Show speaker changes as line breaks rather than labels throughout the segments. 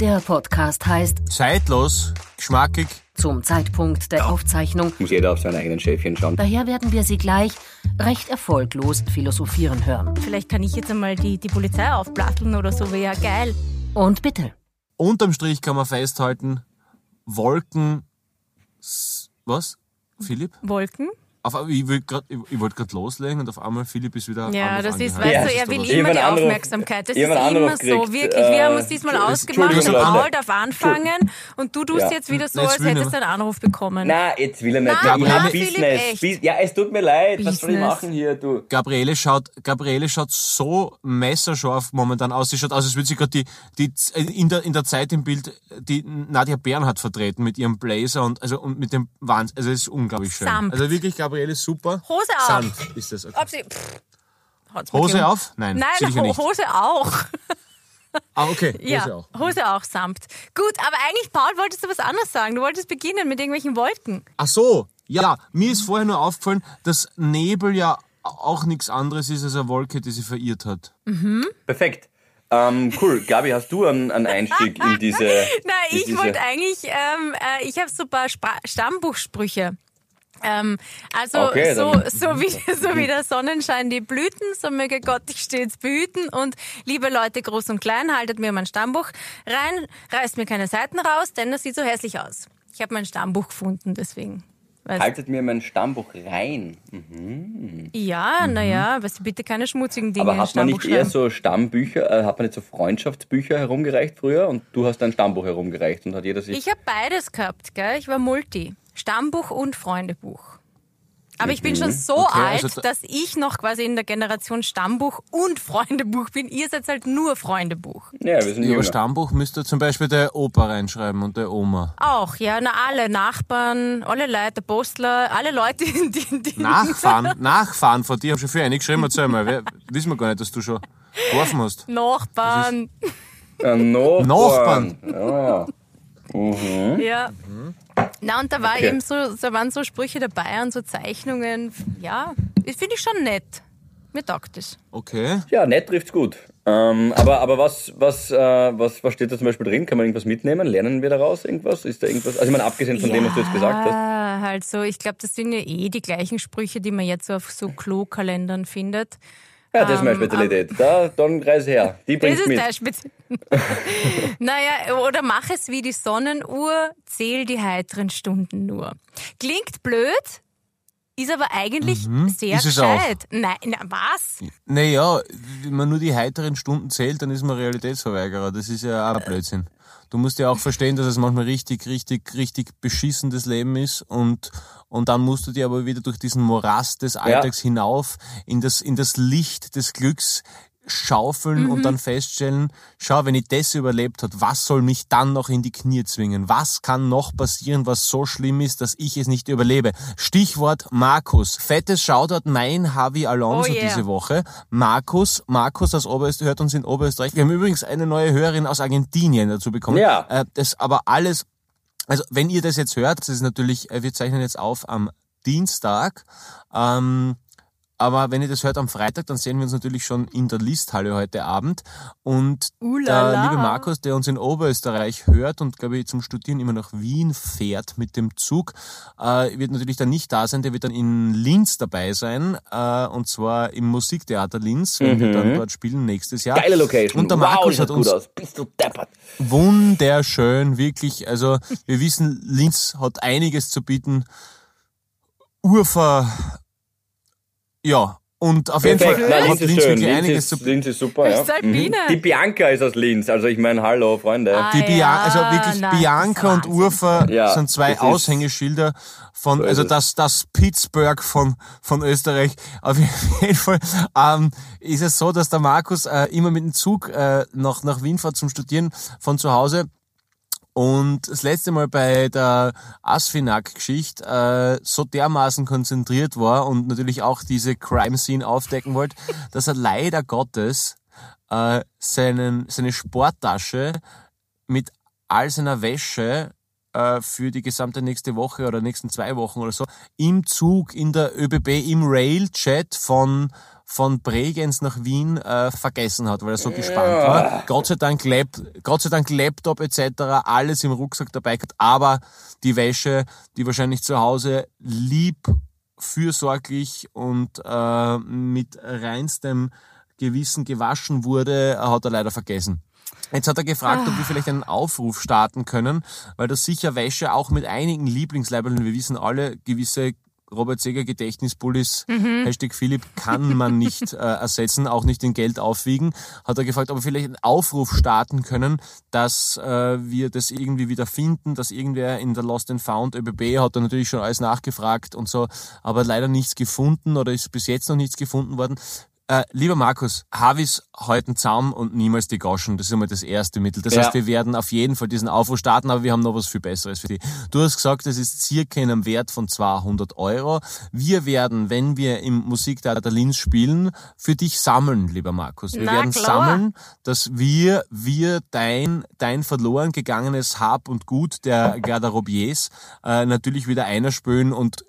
Der Podcast heißt
Zeitlos, geschmackig.
zum Zeitpunkt der Aufzeichnung.
Muss jeder auf seine eigenen Schäfchen schauen.
Daher werden wir Sie gleich recht erfolglos philosophieren hören.
Vielleicht kann ich jetzt einmal die, die Polizei aufplatteln oder so, wäre ja geil.
Und bitte,
Unterm Strich kann man festhalten, Wolken. Was? Philipp?
Wolken?
Auf, ich wollte gerade loslegen und auf einmal Philipp ist wieder.
Ja, das ist, weißt du, er will immer die
Anruf-
Aufmerksamkeit. Das ist immer
Anruf
so, wirklich. Wir haben
Äh,
uns diesmal ausgemacht,
Leute.
Paul darf anfangen und du tust
Ja.
jetzt wieder so,
Jetzt
als hättest du einen Anruf bekommen.
Na, jetzt will er nicht.
Na,
hab
Philipp,
Business.
echt.
Bus- Ja, es tut mir leid. Was soll ich
Business.
machen hier, du?
Gabriele schaut, Gabriele schaut so messerscharf momentan aus. Sie schaut aus, als würde sie gerade die, die, in der, in der Zeit im Bild die Nadja Bernhardt vertreten mit ihrem Blazer und, also, und mit dem Wahnsinn. Also, es ist unglaublich schön.
Samt.
Also wirklich, Gabriele, super.
Hose auf.
Samt ist das. Okay.
Ob sie, pff, hat's
Hose
gegeben.
auf? Nein,
Nein,
sicher nicht.
Hose auch.
Ah, okay. Hose
ja,
auch.
Hose auch samt. Gut, aber eigentlich, Paul, wolltest du was anderes sagen. Du wolltest beginnen mit irgendwelchen Wolken.
Ach so, ja, mir ist vorher nur aufgefallen, dass Nebel ja auch nichts anderes ist als eine Wolke, die sie verirrt hat.
Perfekt. Ähm, cool. Gabi, hast du einen, einen Einstieg in diese.
Nein,
in
ich
diese-
wollte eigentlich, ähm, äh, ich habe so ein paar Spra Stammbuchsprüche. Ähm, also
Okay,
so, so, wie, so wie der Sonnenschein die Blüten, so möge Gott dich stets behüten. Und liebe Leute, groß und klein, haltet mir mein Stammbuch rein, reißt mir keine Seiten raus, denn das sieht so hässlich aus. Ich habe mein Stammbuch gefunden, deswegen. Weißt,
Haltet mir mein Stammbuch rein.
ja, naja, aber bitte keine schmutzigen Dinge
Aber hat man nicht eher so Stammbücher, äh, hat man nicht so Freundschaftsbücher herumgereicht früher und du hast dein Stammbuch herumgereicht und hat jeder sich.
Ich habe beides gehabt, gell? Ich war Multi. Stammbuch und Freundebuch. Aber ich bin schon so
Okay,
alt,
also da-
dass ich noch quasi in der Generation Stammbuch und Freundebuch bin. Ihr seid halt nur Freundebuch.
ja, wir sind
Ja, aber. Stammbuch müsste zum Beispiel der Opa reinschreiben und der Oma.
Auch, ja, na alle Nachbarn, alle Leute, Postler, alle Leute, die, die
Nachfahren, Nachfahren von dir. Hab schon viel eingeschrieben, erzähl mal. Wer, wissen wir gar nicht, dass du schon geworfen hast.
Nachbarn,
Äh, Nachbarn.
Nachbarn.
Ja.
Ja. Na, und da war
Okay.
eben so, da waren so Sprüche dabei und so Zeichnungen. Ja, das finde ich schon nett. Mir taugt es.
Okay.
ja, nett trifft's gut. Ähm, aber aber was, was, äh, was, was steht da zum Beispiel drin? Kann man irgendwas mitnehmen? Lernen wir daraus irgendwas? Ist da irgendwas? Also ich meine, abgesehen von dem, was du jetzt gesagt hast.
Ja, halt so. Ich glaube, das sind ja eh die gleichen Sprüche, die man jetzt so auf so Klo-Kalendern findet.
Ja, das ist meine
Ähm,
Spezialität. Da, dann reise her. Die
Das
bringst
ist
mit.
dein Spezi Naja, oder mach es wie die Sonnenuhr, zähl die heiteren Stunden nur. Klingt blöd, ist aber eigentlich sehr
Mhm. Ist es auch.
gescheit. Nein, na, was?
Naja, wenn man nur die heiteren Stunden zählt, dann ist man Realitätsverweigerer. Das ist ja auch ein Blödsinn. Du musst ja auch verstehen, dass es manchmal richtig, richtig, richtig beschissenes Leben ist und, und dann musst du dir aber wieder durch diesen Morast des Alltags hinauf in das, in das Licht des Glücks schaufeln
Mhm.
und dann feststellen, schau, wenn ich das überlebt hat, was soll mich dann noch in die Knie zwingen? Was kann noch passieren, was so schlimm ist, dass ich es nicht überlebe? Stichwort Markus. Fettes Shoutout mein Javi Alonso
Oh yeah.
diese Woche. Markus, Markus aus Oberösterreich hört uns in Oberösterreich. Wir haben übrigens eine neue Hörerin aus Argentinien dazu bekommen.
Ja.
Äh, das aber alles, also wenn ihr das jetzt hört, das ist natürlich, äh, wir zeichnen jetzt auf am Dienstag. Ähm, aber wenn ihr das hört am Freitag, dann sehen wir uns natürlich schon in der Listhalle heute Abend. Und
Ulala.
der liebe Markus, der uns in Oberösterreich hört und, glaube ich, zum Studieren immer nach Wien fährt mit dem Zug, äh, wird natürlich dann nicht da sein. Der wird dann in Linz dabei sein. Äh, und zwar im Musiktheater Linz, wenn wir dann dort spielen nächstes Jahr.
Geile Location.
Und der
wow,
Markus
schaut
hat uns
gut aus. Bist du deppert.
wunderschön, wirklich. Also wir wissen, Linz hat einiges zu bieten. Ufer, ja. Und auf jeden
Perfekt.
Fall
Nein,
hat
Linz ist
Linz
schön.
wirklich
Linz
einiges
ist,
zu.
Linz ist super, ja.
Alpine.
Die Bianca ist aus Linz. Also ich meine, hallo, Freunde.
Ah,
Die Bia
ja,
also wirklich
nein,
Bianca und. Urfer
Ja,
sind zwei Aushängeschilder von,
So
also das, das Pittsburgh von, von Österreich. Auf jeden Fall ähm, ist es so, dass der Markus äh, immer mit dem Zug äh, nach, nach Wien fährt zum Studieren von zu Hause. Und das letzte Mal bei der Asfinag-Geschichte äh, so dermaßen konzentriert war und natürlich auch diese Crime-Scene aufdecken wollte, dass er leider Gottes äh, seinen, seine Sporttasche mit all seiner Wäsche äh, für die gesamte nächste Woche oder nächsten zwei Wochen oder so im Zug, in der ÖBB, im Railjet von von Bregenz nach Wien äh, vergessen hat, weil er so gespannt war. Gott sei Dank, Lab, Gott sei Dank Laptop etc., alles im Rucksack dabei gehabt, aber die Wäsche, die wahrscheinlich zu Hause lieb, fürsorglich und äh, mit reinstem Gewissen gewaschen wurde, hat er leider vergessen. Jetzt hat er gefragt, ob wir vielleicht einen Aufruf starten können, weil das sicher Wäsche auch mit einigen Lieblingsleibeln, wir wissen alle, gewisse Robert Seger Gedächtnispullis, Hashtag Philipp, kann man nicht äh, ersetzen, auch nicht in Geld aufwiegen. Hat er gefragt, ob wir vielleicht einen Aufruf starten können, dass äh, wir das irgendwie wieder finden, dass irgendwer in der Lost and Found ÖBB hat er natürlich schon alles nachgefragt und so, aber leider nichts gefunden oder ist bis jetzt noch nichts gefunden worden. Äh, lieber Markus, Havis heute Zaum und niemals die Goschen. Das ist immer das erste Mittel. Das
Ja.
heißt, wir werden auf jeden Fall diesen Aufruf starten, aber wir haben noch was viel Besseres für dich. Du hast gesagt, es ist circa in einem Wert von 200 Euro. Wir werden, wenn wir im Musiktheater Linz spielen, für dich sammeln, lieber Markus. Wir
Na
werden
klar.
sammeln, dass wir, wir dein, dein verloren gegangenes Hab und Gut der Garderobiers äh, natürlich wieder einspülen und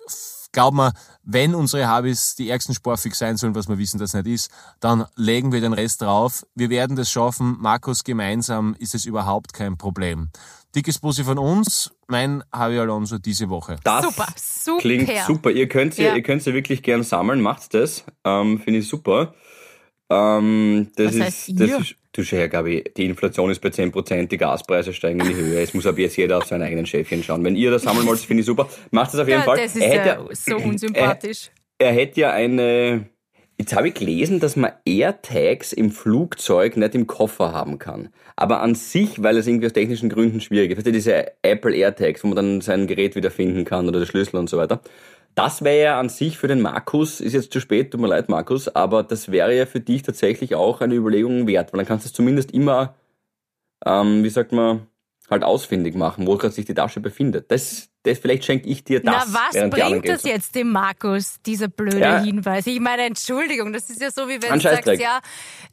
glaub mir, wenn unsere Habis die ärgsten sportfix sein sollen, was wir wissen, dass nicht ist, dann legen wir den Rest drauf. Wir werden das schaffen. Markus, gemeinsam ist es überhaupt kein Problem. Dickes Bussi von uns, mein Javi Alonso diese Woche.
Das
Super, super.
klingt super. Ihr könnt sie,
Ja.
ihr könnt sie wirklich gern sammeln, macht das. Ähm, Finde ich super. Ähm, das ist, das
ihr?
ist, du schau her, Gabi, die Inflation ist bei 10%, die Gaspreise steigen in die Höhe. Es muss ab jetzt jeder auf seinen eigenen Schäfchen schauen. Wenn ihr das sammeln wollt, finde ich super. Macht das auf jeden
Ja,
Fall.
das ist
er,
ja so unsympathisch.
er hätte ja eine, jetzt habe ich gelesen, dass man AirTags im Flugzeug nicht im Koffer haben kann. Aber an sich, weil es irgendwie aus technischen Gründen schwierig ist. Weißt du, diese Apple AirTags, wo man dann sein Gerät wieder finden kann oder den Schlüssel und so weiter. Das wäre ja an sich für den Markus, ist jetzt zu spät, tut mir leid, Markus, aber das wäre ja für dich tatsächlich auch eine Überlegung wert, weil dann kannst du es zumindest immer, ähm, wie sagt man, halt ausfindig machen, wo gerade sich die Tasche befindet. Das, das vielleicht schenke ich dir das.
Na, was bringt das jetzt dem Markus, dieser blöde
Ja.
Hinweis? Ich meine, Entschuldigung, das ist ja so, wie wenn du sagst, ja,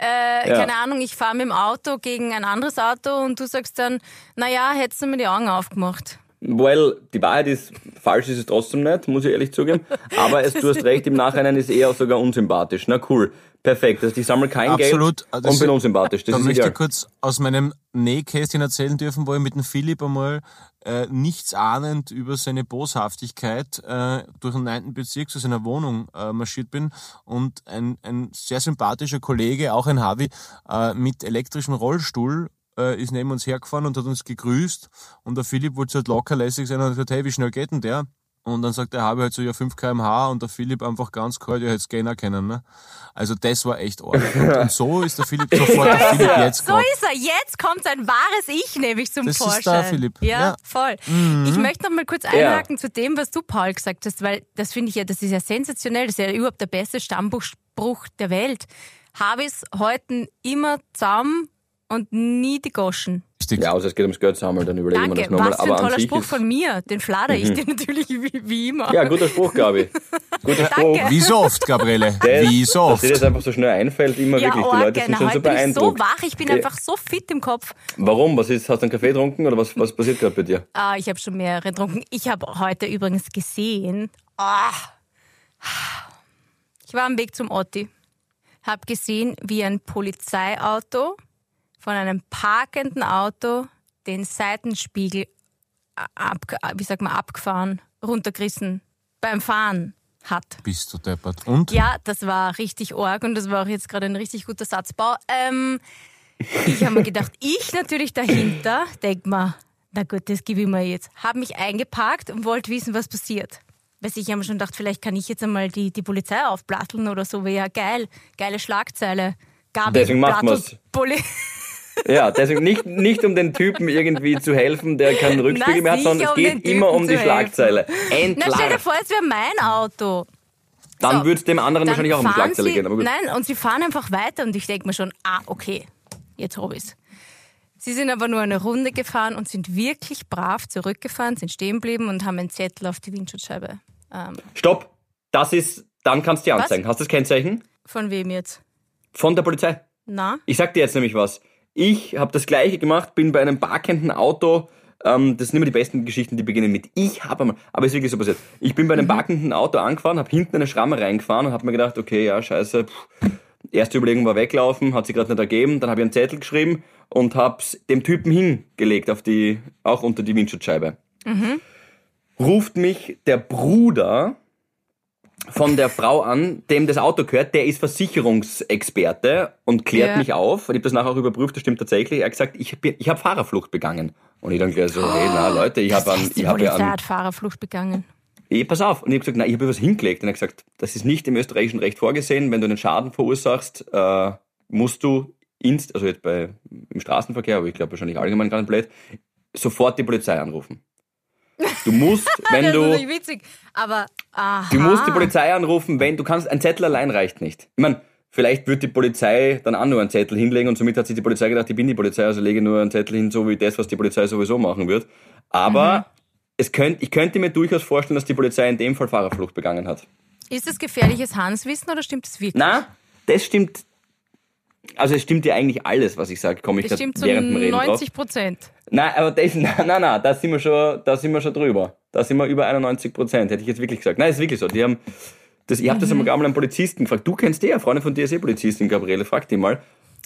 äh,
Ja.
keine Ahnung, ich fahre mit dem Auto gegen ein anderes Auto und du sagst dann, naja, hättest du mir die Augen aufgemacht.
Well, die Wahrheit ist, falsch ist es trotzdem nicht, muss ich ehrlich zugeben. Aber es, du hast recht, im Nachhinein ist eher sogar unsympathisch. Na cool, perfekt. Also ich sammle kein
Absolut.
Geld
Das-
und bin unsympathisch. Das
da möchte
egal.
ich kurz aus meinem Nähkästchen erzählen dürfen, wo ich mit dem Philipp einmal äh, nichts ahnend über seine Boshaftigkeit äh, durch den 9. Bezirk zu seiner Wohnung äh, marschiert bin und ein, ein sehr sympathischer Kollege, auch ein Havi, äh, mit elektrischem Rollstuhl äh, ist neben uns hergefahren und hat uns gegrüßt und der Philipp wollte so halt lockerlässig sein und hat gesagt, hey, wie schnell geht denn der? Und dann sagt der Habi halt so, ja, 5 kmh und der Philipp einfach ganz kalt, ja, hätte Scanner kennen, ne? Also das war echt arg. Und, und so ist der Philipp sofort der Philipp jetzt
So
gerade.
ist er. Jetzt kommt sein wahres Ich nämlich zum
Das ist
Vorschein.
der Philipp.
Ja,
Ja. Mhm.
voll. Ich möchte noch mal kurz einhaken zu dem, was du, Paul, gesagt hast, weil das finde ich ja, das ist ja sensationell. Das ist ja überhaupt der beste Stammbuchspruch der Welt. Habis halten immer zusammen und nie die Goschen.
Ja, außer es geht ums Geld sammeln, dann überlegen wir
Danke.
das nochmal.
Was für ein toller Spruch von mir. Den flader ich dir natürlich wie, wie immer.
Ja, guter Spruch, Gabi. Guter Spruch.
Danke.
Wie so oft, Gabriele?
Der-
Wie so
Dass dir
oft?
das einfach so schnell einfällt, immer
Ja,
wirklich. Die Leute sind schon so
Heute bin ich so
beeindruckt.
wach, ich bin
Ja.
einfach so fit im Kopf.
Warum? Was ist? Hast du einen Kaffee getrunken oder was, was passiert gerade bei dir?
Ah, ich habe schon mehrere getrunken. Ich habe heute übrigens gesehen. Ah, ich war am Weg zum Otti. Habe gesehen, wie ein Polizeiauto von einem parkenden Auto den Seitenspiegel ab, wie sagt man, abgefahren, runtergerissen beim Fahren hat.
Bist du deppert. Und?
Ja, das war richtig arg und das war auch jetzt gerade ein richtig guter Satzbau. Ähm, ich habe mir gedacht, ich natürlich dahinter, denk mal, na gut, das gebe ich mir jetzt. Habe mich eingeparkt und wollte wissen, was passiert. Weil ich habe mir schon gedacht, vielleicht kann ich jetzt einmal die, die Polizei aufplatteln oder so. Wäre ja geil, geile Schlagzeile. Gabi
Deswegen macht man's.
Poli
Ja, deswegen nicht, nicht um den Typen irgendwie zu helfen, der keinen Rückspiegel mehr hat, sondern es
um
geht immer um die Schlagzeile.
Na, stell dir vor, es wäre mein Auto.
Dann
So,
würde es dem anderen wahrscheinlich auch um die Schlagzeile
sie,
gehen.
Nein, und sie fahren einfach weiter und ich denke mir schon, ah, okay, jetzt hab ich's. Sie sind aber nur eine Runde gefahren und sind wirklich brav zurückgefahren, sind stehen geblieben und haben einen Zettel auf die Windschutzscheibe. Ähm,
Stopp! Das ist, dann kannst du dir
Was?
anzeigen. Hast du das Kennzeichen?
von wem jetzt?
Von der Polizei.
Na?
Ich sag dir jetzt nämlich was. Ich habe das gleiche gemacht, bin bei einem parkenden Auto Ähm, das sind immer die besten Geschichten, die beginnen mit Ich habe einmal. Aber es ist wirklich so passiert. Ich bin bei einem parkenden Auto angefahren, habe hinten eine Schramme reingefahren und habe mir gedacht, okay, ja, scheiße. Pff. Erste Überlegung war weglaufen, hat sich gerade nicht ergeben. Dann habe ich einen Zettel geschrieben und hab's dem Typen hingelegt, auf die, auch unter die Windschutzscheibe. Ruft mich der Bruder von der Frau an, dem das Auto gehört, der ist Versicherungsexperte und klärt
Ja.
mich auf. Und ich habe das nachher auch überprüft, das stimmt tatsächlich. Er hat gesagt, ich, ich habe Fahrerflucht begangen. Und ich dann gleich so, hey, na Leute, ich habe an, ich habe
Polizei
an,
hat Fahrerflucht begangen.
Eh, pass auf. Und ich habe gesagt, nein, ich habe was hingelegt. Und er hat gesagt, das ist nicht im österreichischen Recht vorgesehen. Wenn du einen Schaden verursachst, äh, musst du inst, also jetzt bei, im Straßenverkehr, aber ich glaube wahrscheinlich allgemein nicht blöd, sofort die Polizei anrufen. Du musst, wenn
das ist
du,
natürlich witzig. Aber, aha.
du musst die Polizei anrufen, wenn du kannst, ein Zettel allein reicht nicht. Ich meine, vielleicht wird die Polizei dann auch nur einen Zettel hinlegen und somit hat sich die Polizei gedacht, ich bin die Polizei, also lege nur einen Zettel hin, so wie das, was die Polizei sowieso machen wird. Aber es könnt, ich könnte mir durchaus vorstellen, dass die Polizei in dem Fall Fahrerflucht begangen hat.
Ist das gefährliches Hanswissen oder stimmt das wirklich?
Na, das stimmt. Also es stimmt ja eigentlich alles, was ich sage, komme ich
das stimmt zu
während dem Reden drauf.
90 Prozent.
Nein, aber das, nein, nein, nein, da sind wir schon, da sind wir schon drüber. Da sind wir über 91 Prozent, hätte ich jetzt wirklich gesagt. Nein, ist wirklich so. Die haben, das, ich habe das einmal einen Polizisten gefragt. Du kennst die, ja, Freundin von dir ist eh Polizistin, Gabriele, frag die mal.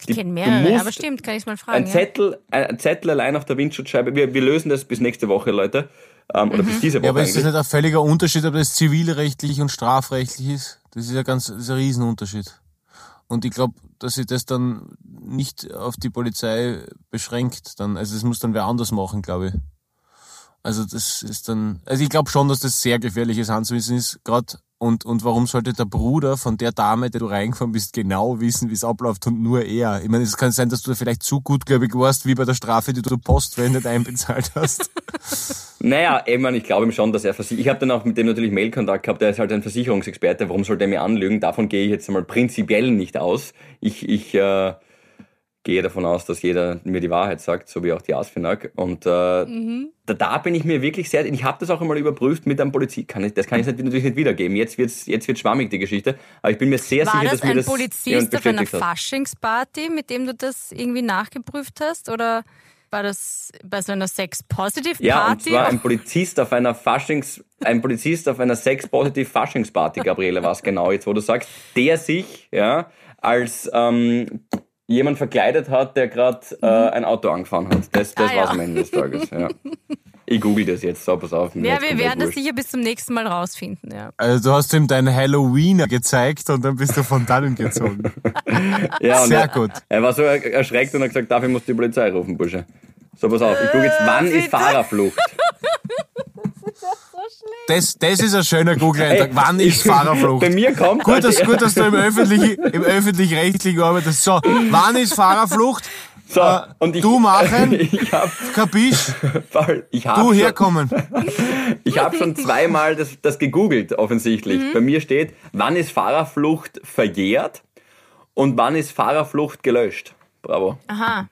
Die,
Ich kenne mehrere, aber stimmt, kann ich mal fragen.
Ein Zettel, ein, ein Zettel allein auf der Windschutzscheibe. Wir, wir lösen das bis nächste Woche, Leute. Ähm, oder bis diese Woche
Ja, aber ist das
eigentlich.
nicht ein völliger Unterschied, ob das zivilrechtlich und strafrechtlich ist? Das ist ja ganz, das ist ein Riesenunterschied. Und ich glaube, dass sich das dann nicht auf die Polizei beschränkt. Dann, also das muss dann wer anders machen, glaube ich. Also das ist dann, also ich glaube schon, dass das sehr gefährliches Handwissen ist, gerade. Und, und warum sollte der Bruder von der Dame, der du reingefahren bist, genau wissen, wie es abläuft und nur er? Ich meine, es kann sein, dass du da vielleicht zu gutgläubig warst, wie bei der Strafe, die du Postwende nicht einbezahlt hast.
Naja, ich, meine, ich glaube ihm schon, dass er versichert. Ich habe dann auch mit dem natürlich Mailkontakt gehabt, der ist halt ein Versicherungsexperte. Warum sollte er mir anlügen? Davon gehe ich jetzt einmal prinzipiell nicht aus. Ich, ich äh, gehe davon aus, dass jeder mir die Wahrheit sagt, so wie auch die Asfinag. Und äh, da, da bin ich mir wirklich sehr. Ich habe das auch einmal überprüft mit einem Polizist. Das kann ich natürlich nicht wiedergeben. Jetzt wird's jetzt wird's schwammig, die Geschichte. Aber ich bin mir sehr
War
sicher,
das
dass mir
ein
das jemand
Polizist auf einer. Faschingsparty, mit dem du das irgendwie nachgeprüft hast? Oder war das bei so einer Sex-Positive-Party?
Ja, und zwar ein Polizist auf einer Faschings, ein Polizist auf einer Sex-Positive Faschingsparty, Gabriele, was genau jetzt, wo du sagst, der sich, ja, als ähm, jemand verkleidet hat, der gerade äh, ein Auto angefahren hat. Das, das
Ah,
war's
ja.
am Ende des Tages, ja. Ich google das jetzt, so, pass auf. mir
ja, wir werden das
wurscht.
sicher bis zum nächsten Mal rausfinden. Ja.
Also du hast ihm deinen Halloweener gezeigt und dann bist du von dannen gezogen.
Ja, und
Sehr
er,
gut.
Er war so er- erschreckt und hat gesagt, dafür muss die Polizei rufen, Bursche. So, pass auf, ich gucke jetzt, wann ist? Fahrerflucht?
Das, das ist ein schöner Google-Eintrag. Wann ist Fahrerflucht?
Bei mir kommt
Gut, dass, gut, dass du im öffentlich, im öffentlich-rechtlichen arbeitest. So, wann ist Fahrerflucht?
so,
äh,
und ich,
du machen,
ich hab,
kapisch,
ich hab
du
schon-
herkommen.
Ich habe schon zweimal das, das gegoogelt, offensichtlich.
Mhm.
Bei mir steht, wann ist Fahrerflucht verjährt und wann ist Fahrerflucht gelöscht. Bravo.
Aha.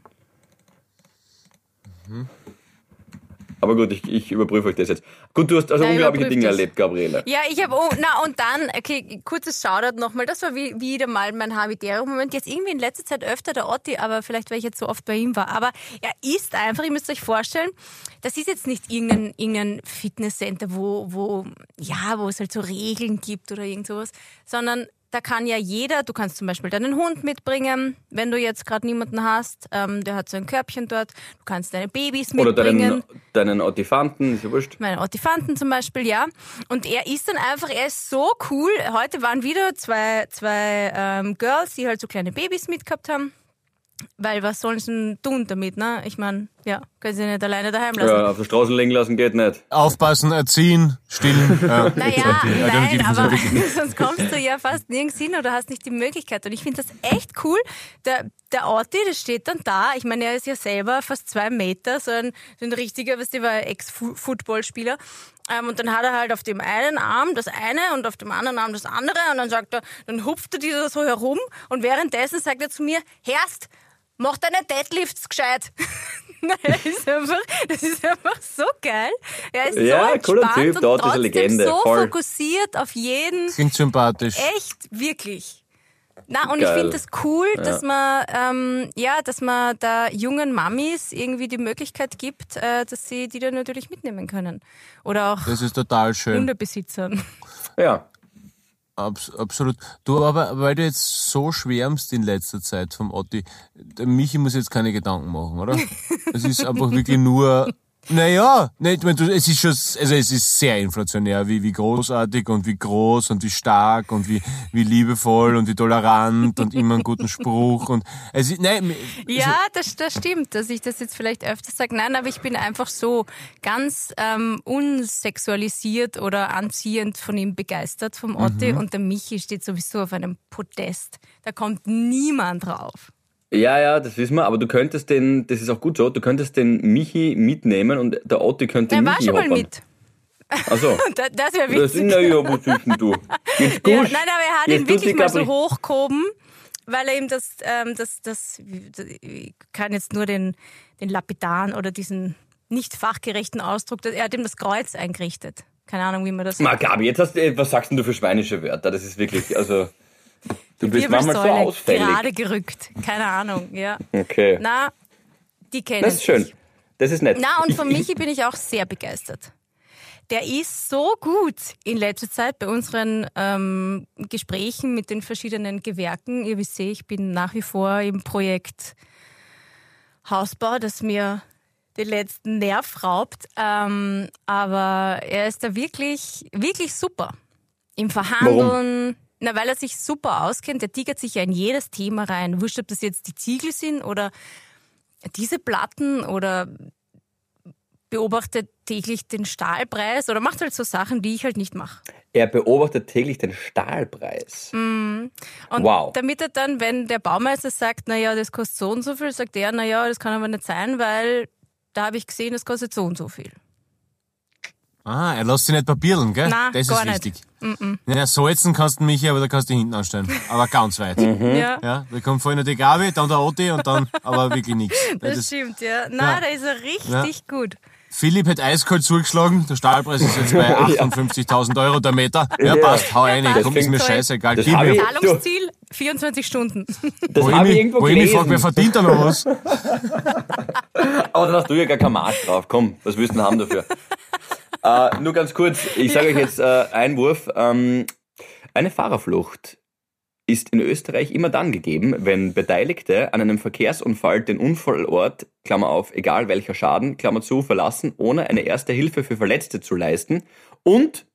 Aber gut, ich, ich überprüfe euch das jetzt. Gut, du hast also
Ja,
unglaubliche Dinge
das.
erlebt, Gabriele.
Ja, ich habe, oh, na und dann, okay, kurzes Shoutout nochmal, das war wie, wieder mal mein Havidero-Moment. Jetzt irgendwie in letzter Zeit öfter der Otti, aber vielleicht, weil ich jetzt so oft bei ihm war. Aber er ist einfach, ihr müsst euch vorstellen, das ist jetzt nicht irgendein, irgendein Fitnesscenter, wo, wo, ja, wo es halt so Regeln gibt oder irgend sowas, sondern da kann ja jeder, du kannst zum Beispiel deinen Hund mitbringen, wenn du jetzt gerade niemanden hast, ähm, der hat so ein Körbchen dort, du kannst deine Babys
Oder
mitbringen.
deinen, deinen Ottifanten, ist ja wurscht.
Meine Ottifanten zum Beispiel, ja. Und er ist dann einfach, er ist so cool. Heute waren wieder zwei, zwei ähm, Girls, die halt so kleine Babys mitgehabt haben. Weil was sollen sie denn tun damit, ne? Ich meine, ja, können sie nicht alleine daheim lassen.
Ja, auf der Straße liegen lassen geht nicht.
Aufpassen, erziehen, stillen. Ja.
Naja, nein, aber sonst kommst du ja fast nirgends hin oder hast nicht die Möglichkeit. Und ich finde das echt cool. Der, der Otti, der steht dann da. Ich meine, er ist ja selber fast zwei Meter, so ein, so ein richtiger, was der war Ex-Footballspieler. Ähm, und dann hat er halt auf dem einen Arm das eine und auf dem anderen Arm das andere. Und dann sagt er, dann hupft er die da so herum. Und währenddessen sagt er zu mir, Herst, mach deine Deadlifts gescheit. das, ist einfach, das ist einfach so geil. Er ist
Ja,
so
cooler Typ,
und
dort ist eine Legende,
so
voll.
fokussiert auf jeden.
Klingt sympathisch.
Echt, wirklich. Na, und ich
Geil.
finde es das cool, dass man ähm, ja, dass man da jungen Mamis irgendwie die Möglichkeit gibt, äh, dass sie die dann natürlich mitnehmen können. Oder auch
Das ist total schön.
Hundebesitzern.
Ja.
Abs absolut. Du, aber weil du jetzt so schwärmst in letzter Zeit vom Otti, der Michi muss jetzt keine Gedanken machen, oder? Es ist einfach wirklich nur. Naja, nee, ich mein, du, es ist schon, also es ist sehr inflationär, wie, wie großartig und wie groß und wie stark und wie, wie liebevoll und wie tolerant und immer einen guten Spruch und es ist, nein,
Ja, das, das stimmt, dass ich das jetzt vielleicht öfter sage. Nein, aber ich bin einfach so ganz ähm, unsexualisiert oder anziehend von ihm begeistert, vom Otti. Und der Michi steht sowieso auf einem Podest. Da kommt niemand drauf.
Ja, ja, das wissen wir, aber du könntest den, das ist auch gut so, du könntest den Michi mitnehmen und der Otti könnte
Der
den
war
Michi
schon mal
hoppern.
mit.
Achso.
Da- Das wäre
Das
witzig.
ist, was ist denn du? Jetzt
Ja, nein, aber er hat
Jetzt
ihn wirklich mal so hochgehoben, weil er ihm das, ähm, das, das, ich kann jetzt nur den, den lapidaren oder diesen nicht fachgerechten Ausdruck, er hat ihm das Kreuz eingerichtet. Keine Ahnung, wie man das
Ma, Gabi, jetzt hast du, was sagst denn du für schweinische Wörter? Das ist wirklich, also, du bist manchmal so ausfällig.
gerade gerückt. Keine Ahnung, ja.
Okay.
Na, die kennen
das ist schön.
sich.
Das ist nett.
Na, und von
ich-
Michi bin ich auch sehr begeistert. Der ist so gut in letzter Zeit bei unseren ähm, Gesprächen mit den verschiedenen Gewerken. Ihr wisst, ich bin nach wie vor im Projekt Hausbau, das mir den letzten Nerv raubt. Ähm, aber er ist da wirklich, wirklich super. Im Verhandeln. Na, weil er sich super auskennt. Der tigert sich ja in jedes Thema rein. Wurscht, ob das jetzt die Ziegel sind oder diese Platten oder beobachtet täglich den Stahlpreis oder macht halt so Sachen, die ich halt nicht mache.
Er beobachtet täglich den Stahlpreis.
Und
Wow.
damit er dann, wenn der Baumeister sagt, naja, das kostet so und so viel, sagt er, naja, das kann aber nicht sein, weil da habe ich gesehen, das kostet so und so viel.
Ah, er lässt sich nicht papieren, gell?
Na,
das
gar
ist
nicht.
wichtig. Ja, salzen kannst du Michi, aber da kannst du dich hinten anstellen. Aber ganz weit.
Ja,
Ja, da kommt vorhin noch die Gabi, dann der Otti und dann aber wirklich nichts.
das,
Das,
stimmt, ja. Na,
Ja.
da ist er richtig gut.
Philipp hat eiskalt zugeschlagen, der Stahlpreis ist jetzt bei 58.000 Euro der Meter. Ja, passt, hau rein,
passt.
komm, ist mir scheißegal.
das
Gib mir.
ich-
Zahlungsziel 24 Stunden.
Das
Wo ich
habe ich
mich,
irgendwo
wo ich mich frage, wer
gelesen.
verdient da noch was?
Aber dann hast du ja gar keinen Marsch drauf. Komm, was willst du denn haben dafür? Äh, nur ganz kurz, ich sage euch jetzt äh, Einwurf. Ähm, eine Fahrerflucht ist in Österreich immer dann gegeben, wenn Beteiligte an einem Verkehrsunfall den Unfallort, Klammer auf, egal welcher Schaden, Klammer zu, verlassen, ohne eine erste Hilfe für Verletzte zu leisten und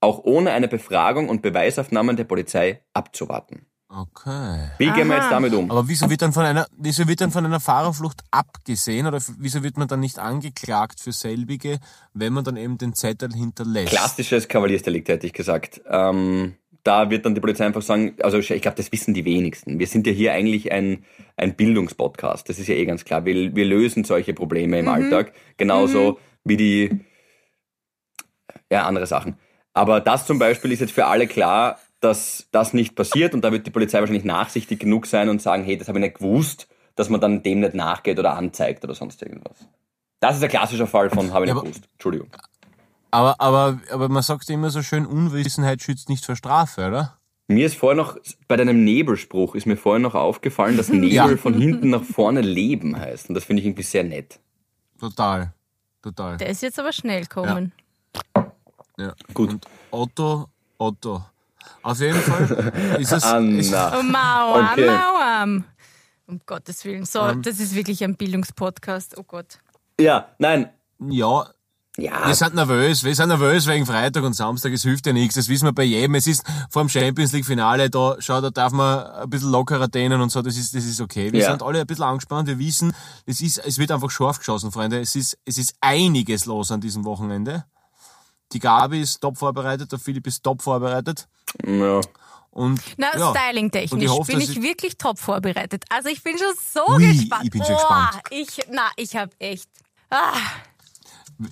auch ohne eine Befragung und Beweisaufnahmen der Polizei abzuwarten.
Okay.
Wie gehen wir
Aha.
jetzt damit um?
Aber wieso wird dann von einer, wieso wird dann von einer Fahrerflucht abgesehen oder wieso wird man dann nicht angeklagt für selbige, wenn man dann eben den Zettel hinterlässt?
Klassisches Kavaliersdelikt, hätte ich gesagt. Ähm, da wird dann die Polizei einfach sagen, also ich glaube, das wissen die wenigsten. Wir sind ja hier eigentlich ein, ein Bildungspodcast. Das ist ja eh ganz klar. Wir, wir lösen solche Probleme im Alltag. Genauso wie die, ja, andere Sachen. Aber das zum Beispiel ist jetzt für alle klar, dass das nicht passiert und da wird die Polizei wahrscheinlich nachsichtig genug sein und sagen, hey, das habe ich nicht gewusst, dass man dann dem nicht nachgeht oder anzeigt oder sonst irgendwas. Das ist ein klassischer Fall von habe ich
Ja,
nicht
aber-
gewusst. Entschuldigung.
Aber, aber, aber man sagt ja immer so schön, Unwissenheit schützt nicht vor Strafe, oder?
Mir ist vorher noch, bei deinem Nebelspruch ist mir vorher noch aufgefallen, dass Nebel
Ja.
von hinten nach vorne Leben heißt. Und das finde ich irgendwie sehr nett.
Total. Total.
Der ist jetzt aber schnell gekommen.
Ja.
Gut.
Und Otto, Otto. Auf jeden Fall ist es.
Anna.
Oh, Mauam,
Okay.
Mauam. Um Gottes Willen. So,
Ähm.
das ist wirklich ein Bildungspodcast. Oh Gott.
Ja, nein.
ja,
Ja,
wir sind nervös. Wir sind nervös wegen Freitag und Samstag. Es hilft ja nichts. Das wissen wir bei jedem. Es ist vor dem Champions League Finale. Da, schau, da darf man ein bisschen lockerer dehnen und so. Das ist, das ist okay. Wir
Ja.
sind alle ein bisschen angespannt. Wir wissen, es ist, es wird einfach scharf geschossen, Freunde. Es ist, es ist einiges los an diesem Wochenende. Die Gabi ist top vorbereitet. Der Philipp ist top vorbereitet.
ja.
Und,
Na,
ja. Und
styling-technisch
ich hoffe,
bin ich
ich-
wirklich top vorbereitet. Also ich bin schon so
Ui,
gespannt.
ich bin schon
Boah,
gespannt.
Ich, na, ich habe echt. Ah,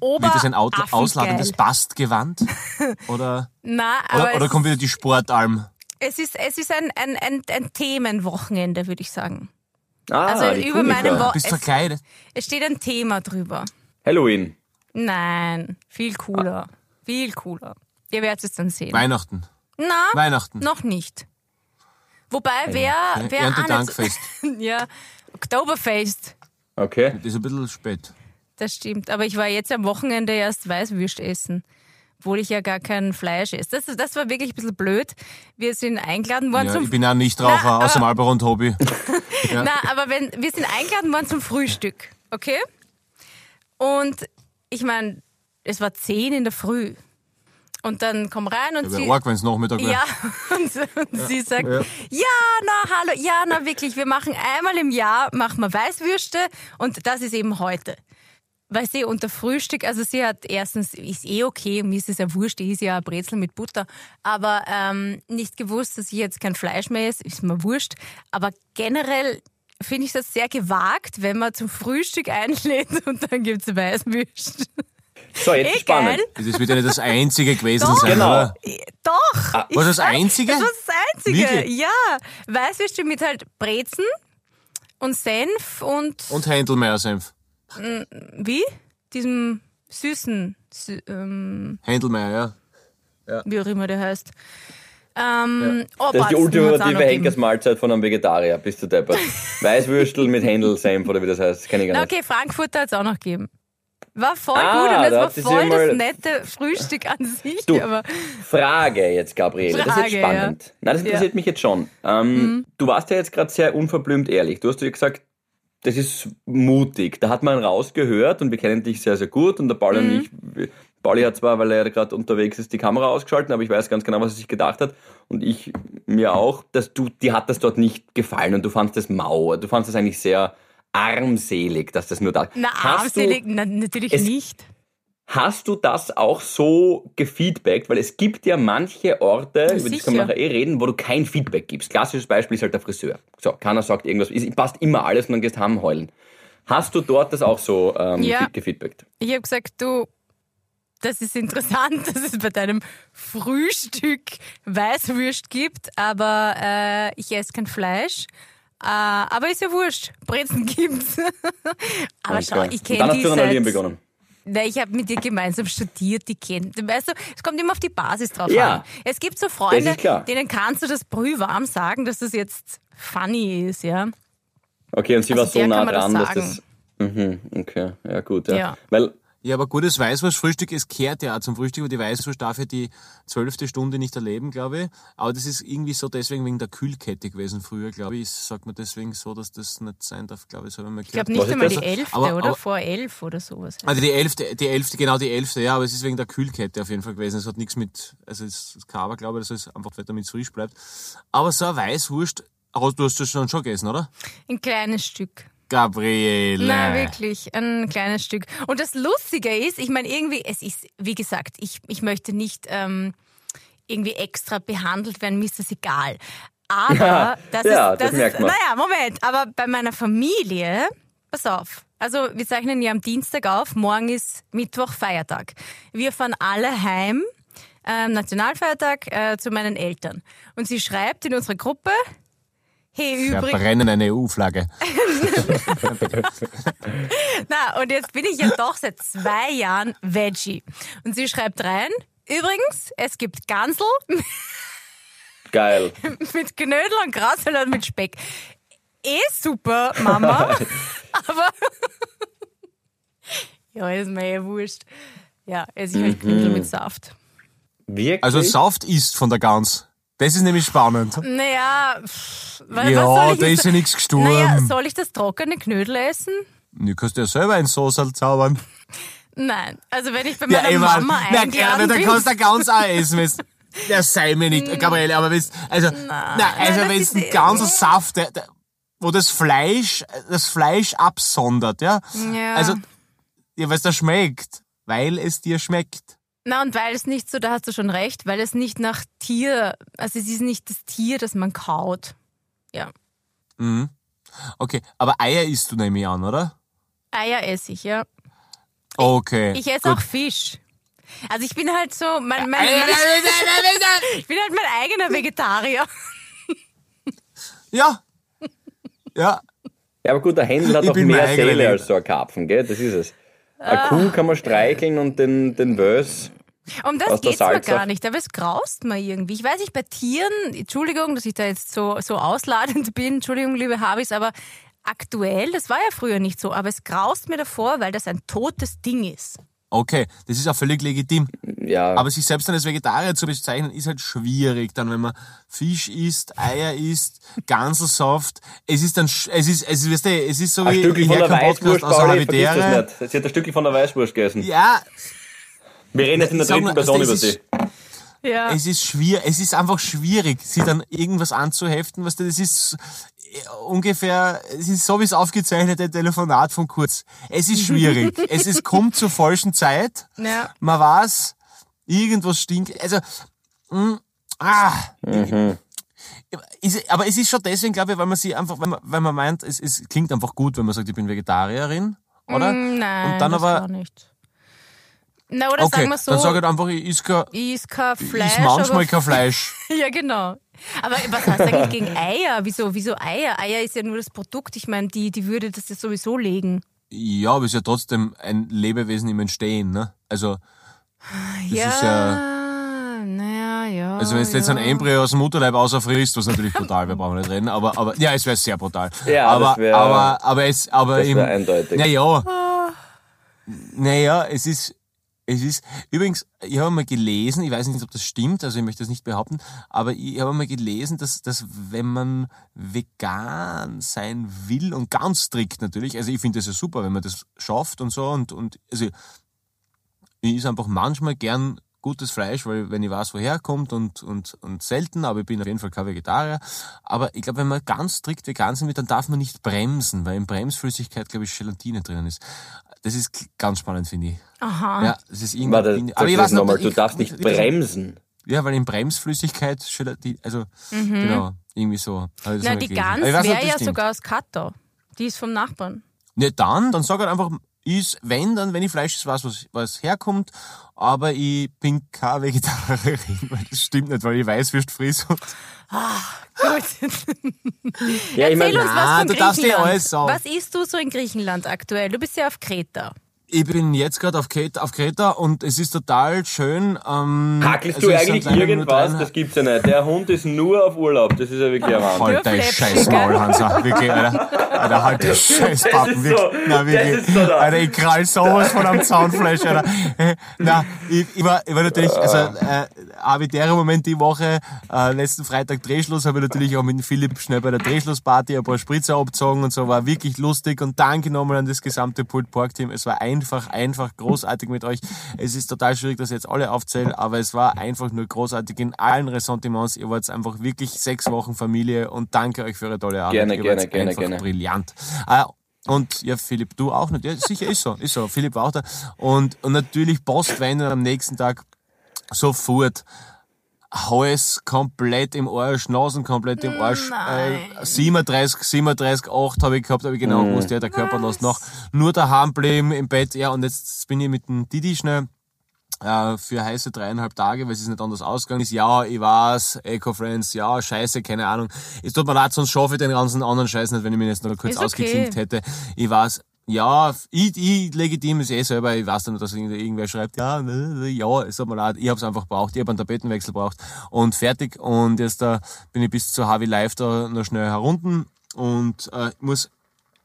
Ober
wird das ein
affig
ausladendes. Bastgewand? Oder,
Na, aber
oder, oder kommt wieder die Sportalm?
es ist, es ist ein, ein, ein, ein Themenwochenende, würde ich sagen.
Ah,
Also über
Tunika.
meinem Wo-
Bist
Es-
verkleidet?
Es steht ein Thema drüber.
Halloween.
Nein, viel cooler. Viel cooler. Ihr werdet es dann sehen.
Weihnachten.
Na,
Weihnachten.
noch nicht. Wobei, wer, wer
Erntedankfest.
ja, Oktoberfest.
Okay.
Das ist ein bisschen spät.
Das stimmt. Aber ich war jetzt am Wochenende erst Weißwürst essen. Obwohl ich ja gar kein Fleisch esse. Das, das war wirklich ein bisschen blöd. Wir sind eingeladen worden
Ja,
zum
ich bin auch Nichtraucher,
Na,
außer Marlboro und Hobby.
Na, aber wenn, wir sind eingeladen worden zum Frühstück, okay? Und ich meine, es war 10 in der Früh. Und dann komm rein und
Ja,
sie.
arg, wenn es Nachmittag.
Ja, und, und sie sagt, ja. na, hallo, ja, na, wirklich, wir machen einmal im Jahr, machen wir Weißwürste und das ist eben heute. Weil sie unter Frühstück, also sie hat erstens, ist eh okay, mir ist es ja wurscht, die ist ja ein Brezel mit Butter, aber ähm, nicht gewusst, dass ich jetzt kein Fleisch mehr esse, ist mir wurscht. Aber generell finde ich das sehr gewagt, wenn man zum Frühstück einlädt und dann gibt's Weißwürste.
So, jetzt
Eh
ist spannend.
geil.
Das wird ja nicht das Einzige gewesen
Doch.
sein,
Genau.
oder?
Doch! ich
Was das Einzige?
Das war das Einzige,
Wirklich?
ja. Weißwürste mit halt Brezen und Senf und,
Und Händelmeier-Senf.
wie? Diesem süßen, sü ähm,
Händelmeier, ja.
wie auch immer der heißt. Ähm, oh,
Das ist die ultimative. Henkersmahlzeit von einem Vegetarier. Bist du deppert. Weißwürstel mit Händelsenf oder wie das heißt. Das kenn ich gar
Na,
nicht.
okay, Frankfurter hat es auch noch gegeben. War voll
Ah,
gut und
da
das war
sie sich
voll das nette Frühstück an sich.
Du,
aber
Frage jetzt, Gabriele. das ist
Frage,
jetzt spannend. Nein, das interessiert
Ja.
mich jetzt schon. Ähm,
Mhm.
Du warst ja jetzt gerade sehr unverblümt ehrlich. Du hast ja gesagt, das ist mutig. Da hat man rausgehört und wir kennen dich sehr, sehr gut und der Pauli
Mhm.
und ich. Pauli hat zwar, weil er gerade unterwegs ist, die Kamera ausgeschaltet, aber ich weiß ganz genau, was er sich gedacht hat. Und ich mir auch, dass du, dir hat das dort nicht gefallen und du fandst das mau. Du fandst das eigentlich sehr armselig, dass das nur da.
na,
Hast du-
armselig, na, natürlich
Es-
nicht.
Hast du das auch so gefeedbackt? Weil es gibt ja manche Orte, über die können wir nachher eh reden, wo du kein Feedback gibst. Klassisches Beispiel ist halt der Friseur. So, keiner sagt irgendwas, es passt immer alles und dann gehst du heim heulen. Hast du dort das auch so ähm,
Ja.
gefeedbackt?
Ich habe gesagt, du, das ist interessant, dass es bei deinem Frühstück Weißwürst gibt, aber äh, ich esse kein Fleisch. Äh, aber ist ja wurscht, Brezen gibt's. aber schau,
Okay.
ich
Und
kenne
Dann hast
die
du
seit,
begonnen.
Na, ich habe mit dir gemeinsam studiert, die kennt. Weißt du, es kommt immer auf die Basis drauf
Ja.
an. Es gibt so Freunde, denen kannst du das brühwarm sagen, dass das jetzt funny ist, ja.
Okay, und sie
Also
war so nah
man das
dran, dass das. Mhm, okay, ja gut. Ja.
Ja.
Weil
Ja, aber gutes Weißwurstfrühstück, es kehrt ja auch zum Frühstück, aber die Weißwurst darf ja die zwölfte Stunde nicht erleben, glaube ich. Aber das ist irgendwie so deswegen wegen der Kühlkette gewesen früher, glaube ich. Ich sag mir deswegen so, dass das nicht sein darf, glaube ich, habe ich
glaube nicht einmal die elfte,
Aber-
oder?
aber-
Vor elf oder sowas.
Also die elfte, die elfte, genau die elfte, ja, aber es ist wegen der Kühlkette auf jeden Fall gewesen. Es hat nichts mit, also es ist Kaber, glaube ich, das ist einfach, damit es frisch bleibt. Aber so eine Weißwurst, hast- du hast das schon, schon gegessen, oder?
Ein kleines Stück.
Gabriele.
Na, wirklich, ein kleines Stück. Und das Lustige ist, ich meine, irgendwie, es ist, wie gesagt, ich, ich möchte nicht ähm, irgendwie extra behandelt werden, mir ist das egal. Aber
Ja,
das
ja,
ist,
das
das
merkt
ist,
man.
naja, Moment, aber bei meiner Familie, pass auf. Also wir zeichnen ja am Dienstag auf, morgen ist Mittwoch, Feiertag. Wir fahren alle heim, ähm, Nationalfeiertag, äh, zu meinen Eltern. Und sie schreibt in unsere Gruppe, hey, übrigens,
Verbrennen eine EU-Flagge.
Na, und jetzt bin ich ja doch seit zwei Jahren Veggie. Und sie schreibt rein, übrigens, es gibt Gansel
geil.
mit Knödel und Grassalat mit Speck. Eh super, Mama. Aber ja, ist mir eh wurscht. Ja, esse ich halt Knödel mit Saft.
Wirklich?
Also Saft isst von der Gans. Das ist nämlich spannend.
Naja, was
Ja,
soll ich
da ist ja nichts gestorben.
Naja, soll ich das trockene Knödel essen?
Du kannst ja selber ein Soße zaubern.
Nein. Also wenn ich bei
Ja,
meiner
Mann.
Mama
Na,
eingeladen
da
bin.
kannst du ganz auch essen. wenn's- Ja, sei mir nicht, Gabriele, aber wenn's, also, also
Nein, das
wenn's
ist-
ein ganzer Saft, der, der, wo das Fleisch, das Fleisch absondert, ja.
Ja.
Also, ja, weil es da schmeckt. Weil es dir schmeckt.
Na, und weil es nicht so, da hast du schon recht, weil es nicht nach Tier, also es ist nicht das Tier, das man kaut. Ja.
Okay, aber Eier isst du nämlich an, oder?
Eier esse ich, ja.
Okay.
Ich esse auch Fisch. Also ich bin halt so, mein, mein, mein, ich bin halt mein eigener Vegetarier.
Ja. Ja.
Ja, aber gut, der Händel hat
Ich
auch
bin
mehr Seele als so ein Karpfen, gell? Das ist es.
Ah.
Eine Kuh kann man streicheln und den, den Wös
Um das geht's mir gar nicht, aber es graust mir irgendwie. Ich weiß nicht, bei Tieren, Entschuldigung, dass ich da jetzt so, so ausladend bin, Entschuldigung, liebe Habis, aber aktuell, das war ja früher nicht so, aber es graust mir davor, weil das ein totes Ding ist.
Okay, das ist auch völlig legitim.
Ja,
Aber sich selbst dann als Vegetarier zu bezeichnen, ist halt schwierig. Dann, wenn man Fisch isst, Eier isst, Ganselsaft, es ist dann, sch- es ist, es ist, weißt du, es ist so
ein
wie,
Stückchen von der
Podcast
Weißwurst,
aus
Pauli, vergiss das nicht. Sie hat ein Stückchen von der Weißwurst gegessen.
Ja,
Wir reden jetzt in der dritten
mal,
Person
also
über
das
sie.
Ja.
es ist schwierig, es ist einfach schwierig, sie dann irgendwas anzuheften, weißt du, das ist ungefähr, es ist so wie das aufgezeichnete Telefonat von Kurz. Es ist schwierig. es ist, kommt zur falschen Zeit.
Ja.
Man weiß, irgendwas stinkt. Also, mh, ah, ist, aber es ist schon deswegen, glaube ich, weil man sie einfach, weil man, weil man meint, es, es klingt einfach gut, wenn man sagt, ich bin Vegetarierin, oder?
Mm, Nein,
Und dann
das
aber,
auch nicht. Na, oder
okay,
sagen wir so,
dann sag ich einfach, ich is kein,
ich Fleisch.
is manchmal kein Fleisch.
Ja, genau. Aber was hast du eigentlich gegen Eier? Wieso, wieso Eier? Eier ist ja nur das Produkt. Ich meine, die, die würde das ja sowieso legen.
Ja, aber es ist ja trotzdem ein Lebewesen im Entstehen, ne? Also,
ja,
ist
naja, ja.
also wenn du jetzt
ja.
ein Embryo aus dem Mutterleib außerfrisst, was natürlich brutal, wir brauchen nicht reden, aber, aber, ja, es wäre sehr brutal.
Ja,
aber,
das wär-
aber, aber es, aber
das
im,
wär eindeutig.
Naja, naja, es ist, es ist, übrigens, ich habe mal gelesen, ich weiß nicht, ob das stimmt, also ich möchte das nicht behaupten, aber ich habe mal gelesen, dass, dass wenn man vegan sein will und ganz strikt natürlich, also ich finde das ja super, wenn man das schafft und so und, und also ich esse einfach manchmal gern gutes Fleisch, weil wenn ich weiß, woher kommt und, und, und selten, aber ich bin auf jeden Fall kein Vegetarier. Aber ich glaube, wenn man ganz strikt vegan sein will, dann darf man nicht bremsen, weil in Bremsflüssigkeit, glaube ich, Gelatine drinnen ist. Das ist ganz spannend, finde ich.
Aha.
Ja, das ist irgendwie.
Warte,
aber ich weiß
nochmal, du
ich-
darfst nicht
ich-
bremsen.
Ja, weil in Bremsflüssigkeit also, genau, irgendwie so.
Mhm. Na, die. Gans wäre ja
stimmt.
sogar aus Katar. Die ist vom Nachbarn.
Ne, dann, dann sag halt einfach, ist, wenn, dann, wenn ich Fleisch ist, weiß, was, was herkommt, aber ich bin keine Vegetarierin, weil das stimmt nicht, weil ich Weißwürst friss und
Gut.
Ja, ich
Erzähl
meine,
uns was
na,
von
du darfst nicht
Griechenland.
alles sagen.
Was isst du so in Griechenland aktuell? Du bist ja auf Kreta.
Ich bin jetzt gerade auf Kreta, auf Kreta und es ist total schön. Ähm,
Hackelst
also
du eigentlich irgendwas? Das gibt's ja nicht. Der Hund ist nur auf Urlaub. Das ist ja wirklich ein Wahnsinn.
Halt dein
Fläppchen,
scheiß
gell?
Maul, Hansa. Wirklich, Alter. Alter, halt dein scheiß
Das
Pappen.
ist
Wirklich.
so.
Na,
Das
wirklich.
ist so da.
Alter, ich krall sowas von am Zaunfleisch, Alter. Na, ich, ich, war, ich war natürlich, also, äh, arbitärer Moment die Woche, äh, letzten Freitag Drehschluss, habe ich natürlich auch mit Philipp schnell bei der Drehschlussparty ein paar Spritzer abgezogen und so, war wirklich lustig und danke nochmal an das gesamte Pult Park Team. Es war einfach, einfach großartig mit euch. Es ist total schwierig, dass ich jetzt alle aufzähle, aber es war einfach nur großartig in allen Ressentiments. Ihr wart einfach wirklich sechs Wochen Familie und danke euch für eure tolle Arbeit.
Gerne,
Ihr
gerne, gerne,
einfach
gerne.
brillant. Ah, und ja, Philipp, du auch nicht. Ja, sicher ist so, ist so. Philipp war auch da. Und, und natürlich Postwende am nächsten Tag sofort. Hals komplett im Arsch, Nasen komplett im Arsch. Äh, 37, 37, 8 habe ich gehabt, habe ich genau
Mhm.
gewusst, ja, der Körper lässt nach. Nur daheim bleiben im Bett, ja, und jetzt bin ich mit dem Didi schnell äh, für heiße dreieinhalb Tage, weil es ist nicht anders ausgegangen ist. Ja, ich weiß, Eco-Friends, ja, scheiße, keine Ahnung. Es tut mir leid, sonst schaffe ich den ganzen anderen Scheiß nicht, wenn ich mich jetzt noch kurz
Ist okay.
ausgeklinkt hätte. Ich weiß, ja, ich, ich legitim ist eh selber, ich weiß dann, dass irgendwer schreibt, ja, ne, ja, es tut mir leid, ich hab's einfach braucht, ich hab einen Tapetenwechsel braucht. Und fertig. Und jetzt da bin ich bis zu Harvey Live da noch schnell herunten. Und äh, muss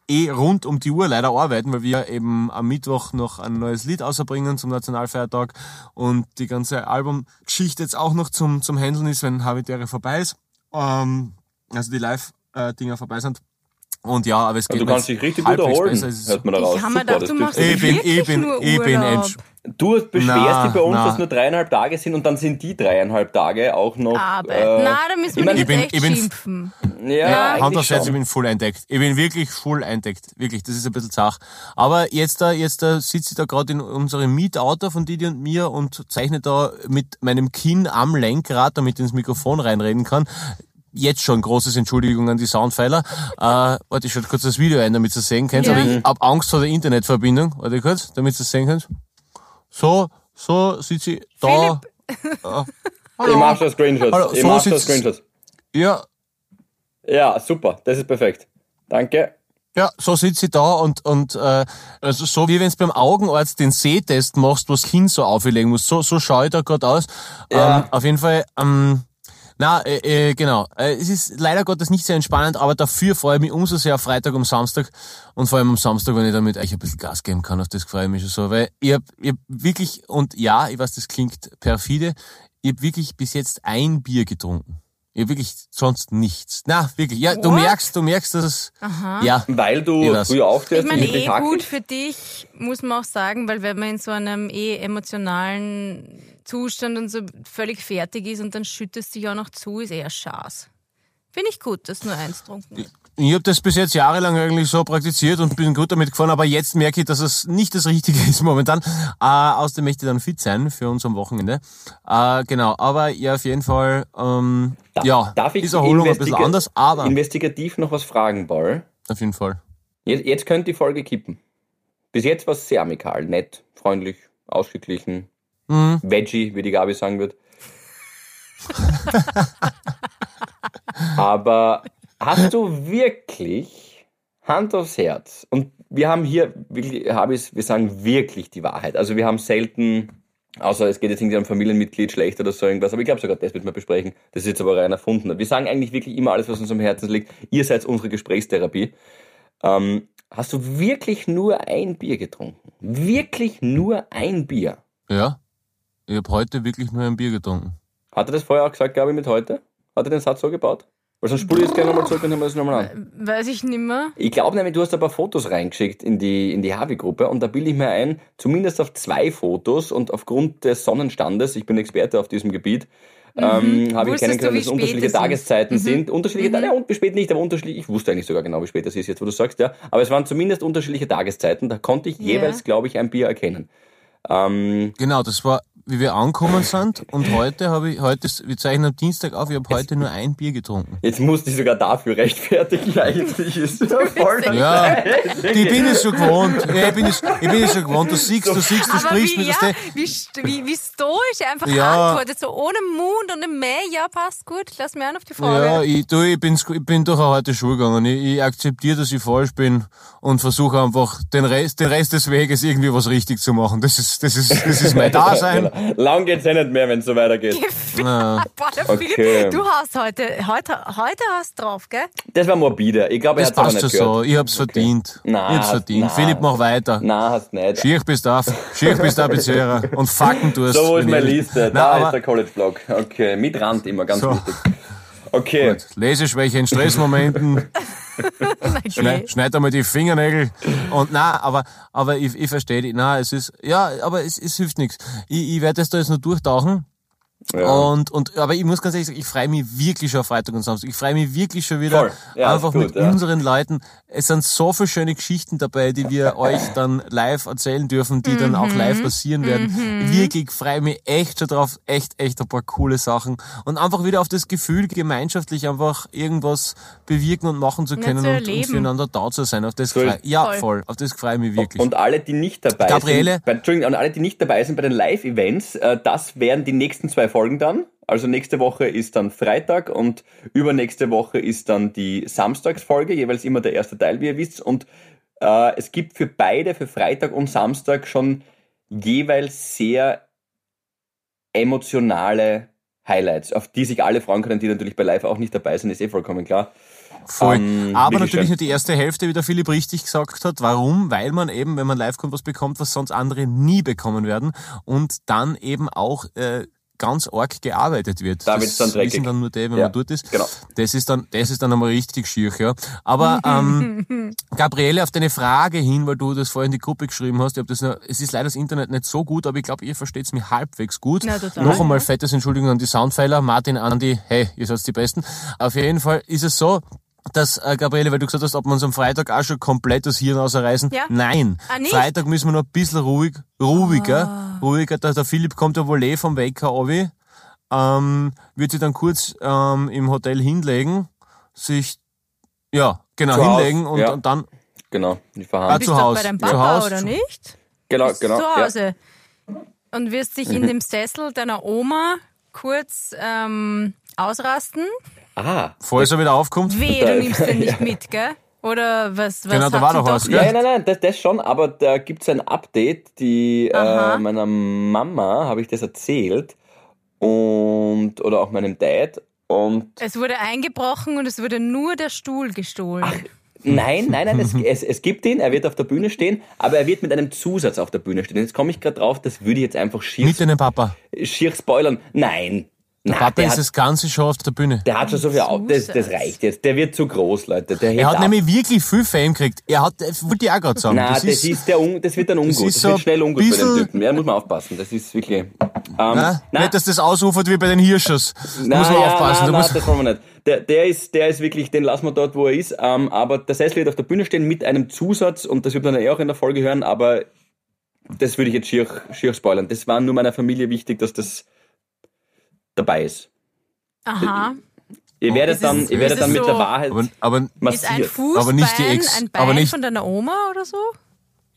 eh rund um die Uhr leider arbeiten, weil wir eben am Mittwoch noch ein neues Lied ausbringen zum Nationalfeiertag. Und die ganze Albumgeschichte jetzt auch noch zum, zum Handeln ist, wenn Habitäre vorbei ist. Ähm, also die Live-Dinger vorbei sind. Und ja, aber es geht
Du
mir
kannst dich richtig gut erholen,
besser. Es ist-
hört man da raus.
Ich habe mir gedacht, du
tut-
machst
Ich bin,
wirklich
ich bin,
nur
ich bin
Urlaub.
Du beschwerst
Na,
dich bei uns,
na.
dass nur dreieinhalb Tage sind und dann sind die dreieinhalb Tage auch noch.
Arbeit.
äh,
Na, da müssen wir
ich mein,
nicht
ich bin-
echt
ich bin-
schimpfen.
Ja,
aufs Herz, ich bin voll eindeckt. Ich bin wirklich voll eindeckt. Wirklich, das ist ein bisschen zach. Aber jetzt da, jetzt da sitze ich da gerade in unserem Mietauto von Didi und mir und zeichne da mit meinem Kinn am Lenkrad, damit ich ins Mikrofon reinreden kann. Jetzt schon großes Entschuldigung an die Soundpfeiler. Äh, warte, ich schaue kurz das Video ein, damit ihr es sehen könnt.
Ja.
Aber ich hab Angst vor der Internetverbindung. Warte kurz, damit ihr es sehen könnt. So, so sitze ich da.
Ich mach schon Screenshots.
Hallo,
ich
so
mach schon
sitzt-
Screenshots.
Ja,
Ja, super. Das ist perfekt. Danke.
Ja, so sitze ich da und, und äh, also so wie wenn du beim Augenarzt den Sehtest machst, was das Kind so auflegen muss. So, so schaue ich da gerade aus.
Ja.
Ähm, auf jeden Fall, ähm, na, äh, äh, genau. Äh, es ist leider Gottes nicht sehr entspannend, aber dafür freue ich mich umso sehr auf Freitag und Samstag und vor allem am Samstag, wenn ich damit euch ein bisschen Gas geben kann, auf das freue ich mich schon so, weil ich hab, ich hab wirklich, und ja, ich weiß, das klingt perfide, ich hab wirklich bis jetzt ein Bier getrunken. Ich hab wirklich sonst nichts. Na, wirklich. Ja, du
What?
merkst, du merkst, dass es, ja.
Weil du früher aufstehst
Ich meine, eh gut für dich, muss man auch sagen, weil wenn man in so einem eh emotionalen Zustand und so völlig fertig ist und dann schüttest du dich auch noch zu, ist eher Schaß. Finde ich gut, dass nur eins getrunken hast.
Ich habe das bis jetzt jahrelang eigentlich so praktiziert und bin gut damit gefahren, aber jetzt merke ich, dass es nicht das Richtige ist momentan. Äh, außerdem möchte ich dann fit sein für uns am Wochenende. Äh, genau, aber ja, auf jeden Fall, ähm, ja,
Darf ich
ist Erholung ein bisschen anders, aber
investigativ noch was fragen, Paul?
auf jeden Fall.
Jetzt, jetzt könnte die Folge kippen. Bis jetzt war es sehr amikal, nett, freundlich, ausgeglichen.
Mhm.
Veggie, wie die Gabi sagen wird. Aber hast du wirklich Hand aufs Herz? Und wir haben hier wirklich, habe ich, wir sagen wirklich die Wahrheit. Also wir haben selten, außer es geht jetzt irgendwie um Familienmitglied schlecht oder so irgendwas, aber ich glaube sogar das wird man besprechen. Das ist jetzt aber rein erfunden. Wir sagen eigentlich wirklich immer alles, was uns am Herzen liegt. Ihr seid unsere Gesprächstherapie. Ähm, hast du wirklich nur ein Bier getrunken? Wirklich nur ein Bier?
Ja, ich habe heute wirklich nur ein Bier getrunken.
Hat er das vorher auch gesagt, Gabi, mit heute? Hat er den Satz so gebaut? Weil sonst spule ich jetzt gerne nochmal zurück und hören wir das nochmal an.
Weiß ich nimmer.
Ich glaube nämlich, du hast ein paar Fotos reingeschickt in die, in die Havi-Gruppe und da bilde ich mir ein, zumindest auf zwei Fotos und aufgrund des Sonnenstandes, ich bin Experte auf diesem Gebiet, ähm, habe ich
Mhm. Wusstest
kennen
du,
können,
wie
dass es unterschiedliche
es ist? Mhm.
Tageszeiten sind. Unterschiedliche, ja, und spät nicht, aber unterschiedlich. Ich wusste eigentlich sogar genau, wie spät es ist, jetzt wo du sagst, ja. Aber es waren zumindest unterschiedliche Tageszeiten. Da konnte ich
Ja.
jeweils, glaube ich, ein Bier erkennen. Ähm,
Genau, das war, wie wir angekommen sind und heute habe ich, heute, ist, wir zeichnen am Dienstag auf, ich habe heute nur ein Bier getrunken.
jetzt musste ich sogar dafür rechtfertigen, eigentlich ist ja voll
Ja, ich bin es schon gewohnt. Ja, ich bin es, ich bin es schon gewohnt. Du siehst, du siehst, du
Aber
sprichst
wie,
mit
ja, wie, wie, wie stoisch einfach
Ja.
antwortet, so ohne Mund und im Mäh, ja, passt gut, lass mir an auf die Frage.
Ja, ich, du, ich, bin, ich bin durch eine harte Schule gegangen. Ich, ich akzeptiere, dass ich falsch bin und versuche einfach den Rest, den Rest des Weges irgendwie was richtig zu machen. Das ist, das ist, das ist mein Dasein.
Lang geht's ja nicht mehr, wenn es so weitergeht.
Boah, der
Okay.
Philipp, du hast heute, heute, heute hast drauf, gell?
Das war morbide. Ich glaube, er hat aber nicht gehört.
so. Ich hab's verdient.
Na,
ich hab's verdient.
na.
Philipp, mach weiter.
Na, hast nicht.
Schier bist du auf. Schier bist du Bezehrer. Und fucken du es.
So, wo ist meine Liste?
Na,
Da ist
aber,
der College-Blog. Okay, mit Rand immer, ganz
So.
wichtig. Okay,
Leseschwäche in Stressmomenten.
Okay.
Schneid, schneid einmal die Fingernägel. Und na, aber, aber ich, ich verstehe dich. Na, es ist, ja, aber es, es hilft nichts. Ich, ich werde das da jetzt nur durchtauchen.
Ja.
Und, und, aber ich muss ganz ehrlich sagen, ich freue mich wirklich schon auf Freitag und Samstag. Ich freue mich wirklich schon wieder.
Ja,
einfach
gut,
mit
ja.
unseren Leuten. Es sind so viele schöne Geschichten dabei, die wir euch dann live erzählen dürfen, die dann auch live passieren werden. Wirklich freue mich echt schon drauf. Echt, echt ein paar coole Sachen. Und einfach wieder auf das Gefühl, gemeinschaftlich einfach irgendwas bewirken und machen zu können und, und füreinander da zu sein. Auf das
Voll.
freu, ja,
Voll.
voll. Auf das freue ich mich wirklich.
Und alle, die nicht dabei
Gabriele?
sind, bei, Entschuldigung, und alle, die nicht dabei sind bei den Live-Events, äh, das wären die nächsten zwei Folgen dann. Also nächste Woche ist dann Freitag und übernächste Woche ist dann die Samstagsfolge, jeweils immer der erste Teil, wie ihr wisst. Und äh, es gibt für beide, für Freitag und Samstag schon jeweils sehr emotionale Highlights, auf die sich alle freuen können, die natürlich bei Live auch nicht dabei sind, ist eh vollkommen klar.
Voll.
Ähm,
Aber natürlich
schön.
nur die erste Hälfte, wie der Philipp richtig gesagt hat. Warum? Weil man eben, wenn man live kommt, was bekommt, was sonst andere nie bekommen werden. Und dann eben auch äh, ganz arg gearbeitet wird.
Da
das
wird's dann dreckig.
wissen dann nur die, wenn
Ja,
man dort ist.
genau.
Das ist dann, das ist dann einmal richtig schier, ja. Aber ähm, Gabriele, auf deine Frage hin, weil du das vorhin in die Gruppe geschrieben hast, ich hab das nur, es ist leider das Internet nicht so gut, aber ich glaube, ihr versteht's mir halbwegs gut.
Na, total,
Noch einmal
ja.
fettes Entschuldigung an die Soundpfeiler, Martin, Andi, hey, ihr seid die Besten. Auf jeden Fall ist es so, dass, äh, Gabriele, weil du gesagt hast, ob wir uns am Freitag auch schon komplett das Hirn ausreißen.
Ja.
Nein.
Ah? Ah.
Freitag müssen wir noch ein bisschen ruhig, ruhiger, ruhiger. Der, der Philipp kommt ja wohl eh vom Wecker runter, ähm, wird sich dann kurz ähm, im Hotel hinlegen, sich, ja, genau,
Zu
hinlegen und,
ja.
und dann,
Genau, die
Ah,
Verhandlung.
bist
zu
doch
Haus.
bei deinem
Zu
Papa,
Haus.
oder nicht?
Genau,
Bist
genau.
zu
Ja.
Hause. Und wirst dich in dem Sessel deiner Oma kurz ähm, ausrasten.
Ah,
falls er wieder aufkommt.
Weh, du nimmst den nicht mit, gell? Oder was, was
Genau, da war doch was, gell?
Ja, nein, nein, das, das schon, aber da gibt's ein Update, die äh, meiner Mama habe ich das erzählt und oder auch meinem Dad und
Es wurde eingebrochen und es wurde nur der Stuhl gestohlen.
nein, nein, nein, es, es, es gibt ihn, er wird auf der Bühne stehen, aber er wird mit einem Zusatz auf der Bühne stehen. Jetzt komme ich gerade drauf, das würde ich jetzt einfach schier,
Mit deinem Papa.
schier spoilern. Nein,
Der
Na,
Papa
der
ist
hat,
das ganze Show auf der Bühne.
der hat schon so viel, au- das, das reicht jetzt. Der wird zu groß, Leute. Der
Er hat
ab.
nämlich wirklich viel Fame gekriegt. Er hat, das wollte ich auch gerade sagen.
Na,
das
das, ist, der un, das wird dann ungut. Das,
ist so
wird schnell ungut bei den Typen. Ja, muss man aufpassen. Das ist wirklich. Ähm,
na,
na,
nicht, dass das ausufert wie bei den Hirschers. Da
na,
muss man
ja,
aufpassen.
Na,
da
na,
muss,
das wollen wir nicht. Der, der, ist, der ist wirklich, den lassen wir dort, wo er ist. Ähm, aber der Sessel wird auf der Bühne stehen mit einem Zusatz und das wird man dann eh auch in der Folge hören, aber das würde ich jetzt schier, schier spoilern. Das war nur meiner Familie wichtig, dass das dabei ist.
Aha.
Ihr werdet dann,
es-
ihr werdet dann
es
mit
so-
der Wahrheit
aber, aber,
Ist ein
massiert.
Fußbein
Aber nicht die Ex-
ein Bein
aber nicht-
von deiner Oma oder so?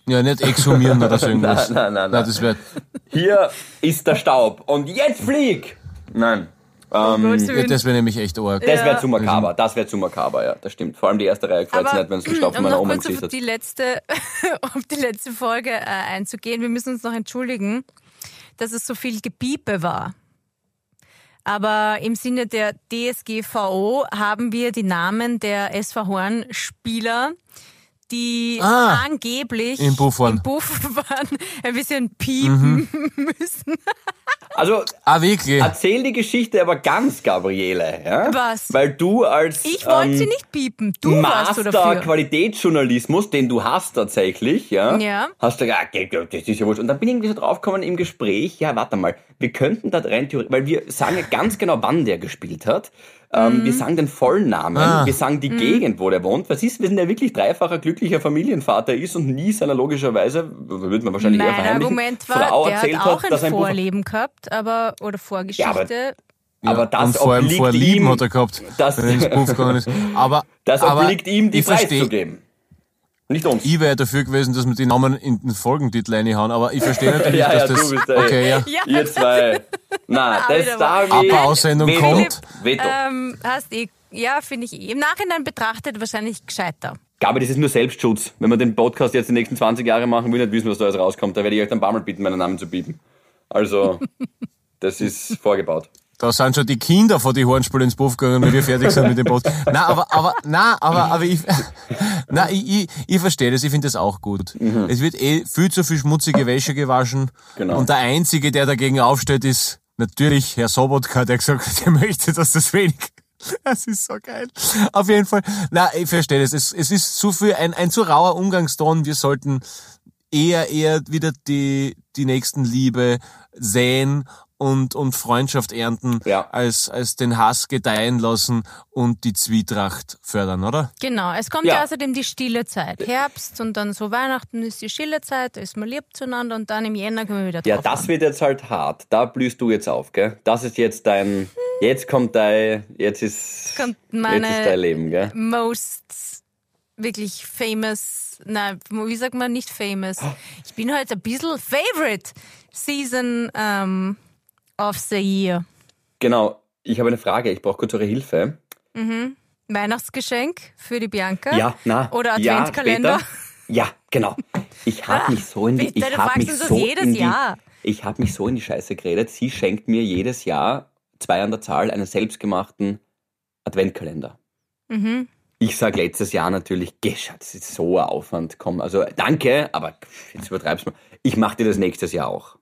ja, nicht exhumieren oder so irgendwas.
Nein, nein, nein, nein.
das wäre,
Hier ist der Staub und jetzt flieg! Nein. Ähm,
Willen.
das wäre nämlich echt arg.
Das wäre zu makaber, das wäre zu makaber, ja, das stimmt. Vor allem die erste Reihe gefällt
Aber
nicht, wenn es den Staub von
um
meiner Oma
kurz
im
auf
Gesicht
die
hat.
letzte, auf die letzte Folge äh, einzugehen. Wir müssen uns noch entschuldigen, dass es so viel Gebiepe war. Aber im Sinne der DSGVO haben wir die Namen der SV Horn-Spieler, die
Ah,
angeblich
im Buff waren.
im Buff waren, ein bisschen piepen
Mhm.
müssen.
Also,
Ah, wirklich?
erzähl die Geschichte aber ganz, Gabriele, ja?
Was?
Weil du als
Ich wollte
ähm,
sie nicht piepen. Du
Master
dafür.
Qualitätsjournalismus, den du hast tatsächlich, ja?
Ja.
Hast du gesagt, ah, das ist ja wurscht. Und dann bin ich irgendwie so draufgekommen im Gespräch, ja, warte mal, wir könnten da rein theoretisch, weil wir sagen ja ganz genau, wann der gespielt hat. Ähm,
Mhm.
Wir sagen den vollen Namen,
Ah.
wir sagen die Gegend, wo der wohnt. Was ist, wenn der wirklich dreifacher glücklicher Familienvater ist und nie seiner logischerweise, würde man wahrscheinlich eher
Mein
verheimlichen,
Argument war,
Frau
der
erzählt
hat auch
hat,
ein
dass ein Buch
Vorleben gehabt, aber oder Vorgeschichte.
aber das
und vor allem
obliegt
Vorlieben
ihm,
hat er gehabt,
das-
wenn er ins Puff gegangen ist. Aber,
das
aber
obliegt ihm, die
ich versteh-
preiszugeben. Nicht uns.
Ich wäre dafür gewesen, dass wir die Namen in den Folgentitel reinhauen, aber ich verstehe natürlich,
Ja, ja,
dass das...
du bist der-
okay, ja.
Ja,
Ihr zwei. Na,
Ah,
das
wieder
da
mal.
wie.
Abba-Aussendung
Veto.
kommt.
Veto.
ähm, hast eh, ja, finde ich. Im Nachhinein betrachtet wahrscheinlich gescheiter.
Gabi, das ist nur Selbstschutz. Wenn wir den Podcast jetzt die nächsten 20 Jahre machen, will ich nicht wissen, was da alles rauskommt. Da werde ich euch dann ein paar Mal bitten, meinen Namen zu bieten. Also, das ist vorgebaut.
Da sind schon die Kinder von die Hornspiele ins Puff gegangen, wenn wir fertig sind mit dem Post. Na, aber, aber, na, aber, aber ich, na, ich, ich, ich verstehe das, ich finde das auch gut. Es wird eh viel zu viel schmutzige Wäsche gewaschen.
Genau.
Und der Einzige, der dagegen aufsteht, ist natürlich Herr Sobotka, der gesagt hat, er möchte, dass das wenig, das ist so geil. Auf jeden Fall, na, ich verstehe das. Es, es ist zu viel, ein, ein zu rauer Umgangston. Wir sollten eher, eher wieder die, die Nächstenliebe säen und, und Freundschaft ernten,
Ja.
als, als den Hass gedeihen lassen und die Zwietracht fördern, oder?
Genau, es kommt ja.
Ja.
außerdem die stille Zeit. Herbst und dann so Weihnachten ist die stille Zeit, da ist man lieb zueinander und dann im Jänner können wir wieder
Ja, das wird jetzt halt hart. Da blühst du jetzt auf, gell? Das ist jetzt dein. Jetzt kommt dein. Jetzt ist.
kommt
jetzt ist dein Leben, gell?
most wirklich famous, nein, wie sagt man nicht famous? Ich bin heute ein bisschen favorite Season ähm, of the Year.
Genau. Ich habe eine Frage. Ich brauche kurz eure Hilfe.
Weihnachtsgeschenk für die Bianca?
Ja, na.
Oder
ja,
Adventkalender?
später. Ja, genau. Ich habe mich so in die, ich
du
habe mich so
jedes
in die,
Jahr.
ich habe mich so in die Scheiße geredet. Sie schenkt mir jedes Jahr zwei an der Zahl einen selbstgemachten Adventkalender.
Mhm.
Ich sag letztes Jahr natürlich, geh, Schatz, das ist so ein Aufwand, komm, also danke, aber jetzt übertreibst du mal. Ich mach dir das nächstes Jahr auch.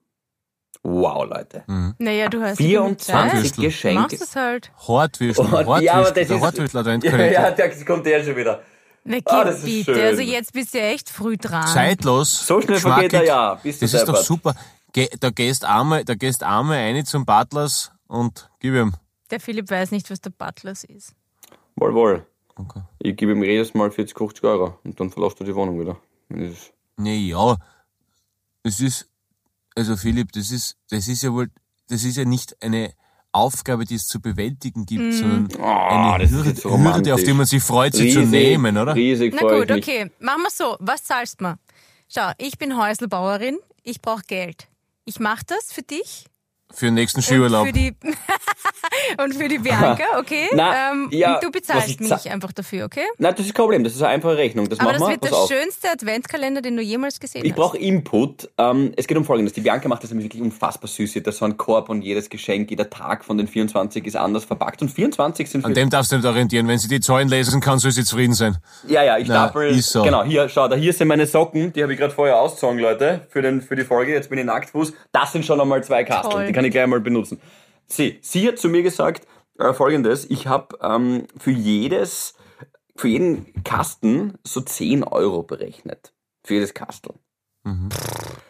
Wow, Leute.
Naja, du hast
24
Zeit.
Würstel.
Du
Geschenke.
machst es halt.
Hortwürstel,
Und-
Hortwürstel,
ja, aber das
der
Ja, ja, der kommt der schon wieder.
Na,
Ah,
gib
das ist
bitte.
schön.
Also jetzt bist du ja echt früh dran.
Zeitlos.
So schnell vergeht ein Jahr, bist du
Das ist doch super. Geh, da gehst einmal, da gehst einmal rein zum Butlers und gib ihm.
Der Philipp weiß nicht, was der Butlers ist.
Wohl, wohl.
Okay.
Ich gebe ihm jedes Mal 40, 50 Euro und dann verlässt du die Wohnung wieder.
Naja, es ist, also Philipp, das ist, das ist ja wohl, das ist ja nicht eine Aufgabe, die es zu bewältigen gibt, sondern
Oh,
eine Hürde,
so
Hürde, auf die man sich freut, sie zu
Riesig,
nehmen, oder?
Riesig
Na gut, okay. Machen wir so. Was zahlst du mir? Schau, ich bin Häuselbauerin. Ich brauche Geld. Ich mache das für dich.
Für den nächsten
Und
Skiurlaub.
für die und für die Bianca, okay?
Na,
ähm,
ja,
und du bezahlst
ich
mich
za-
einfach dafür, okay?
Nein, das ist kein Problem, das ist eine einfache Rechnung. Das
Aber das
wir.
wird
Pass
der
auf.
schönste Adventkalender, den du jemals gesehen
Ich
hast.
brauche Input. Ähm, es geht um Folgendes. Die Bianca macht das nämlich wirklich unfassbar süß. Sie hat da so einen Korb und jedes Geschenk, jeder Tag von den 24 ist anders verpackt. Und 24 sind
An dem darfst du nicht orientieren. Wenn sie die Zahlen lesen kann, soll sie zufrieden sein.
Ja, ja, ich stapel...
ist so.
Genau, hier, schau, da hier sind meine Socken. Die habe ich gerade vorher ausgezogen, Leute, für, den, für die Folge. Jetzt bin ich nacktfuß. Das sind schon einmal zwei Kasteln. Kann ich gleich mal benutzen. Sie, sie hat zu mir gesagt, äh, folgendes. Ich habe ähm, für jedes... Für jeden Kasten so 10 Euro berechnet. Für jedes Kastel.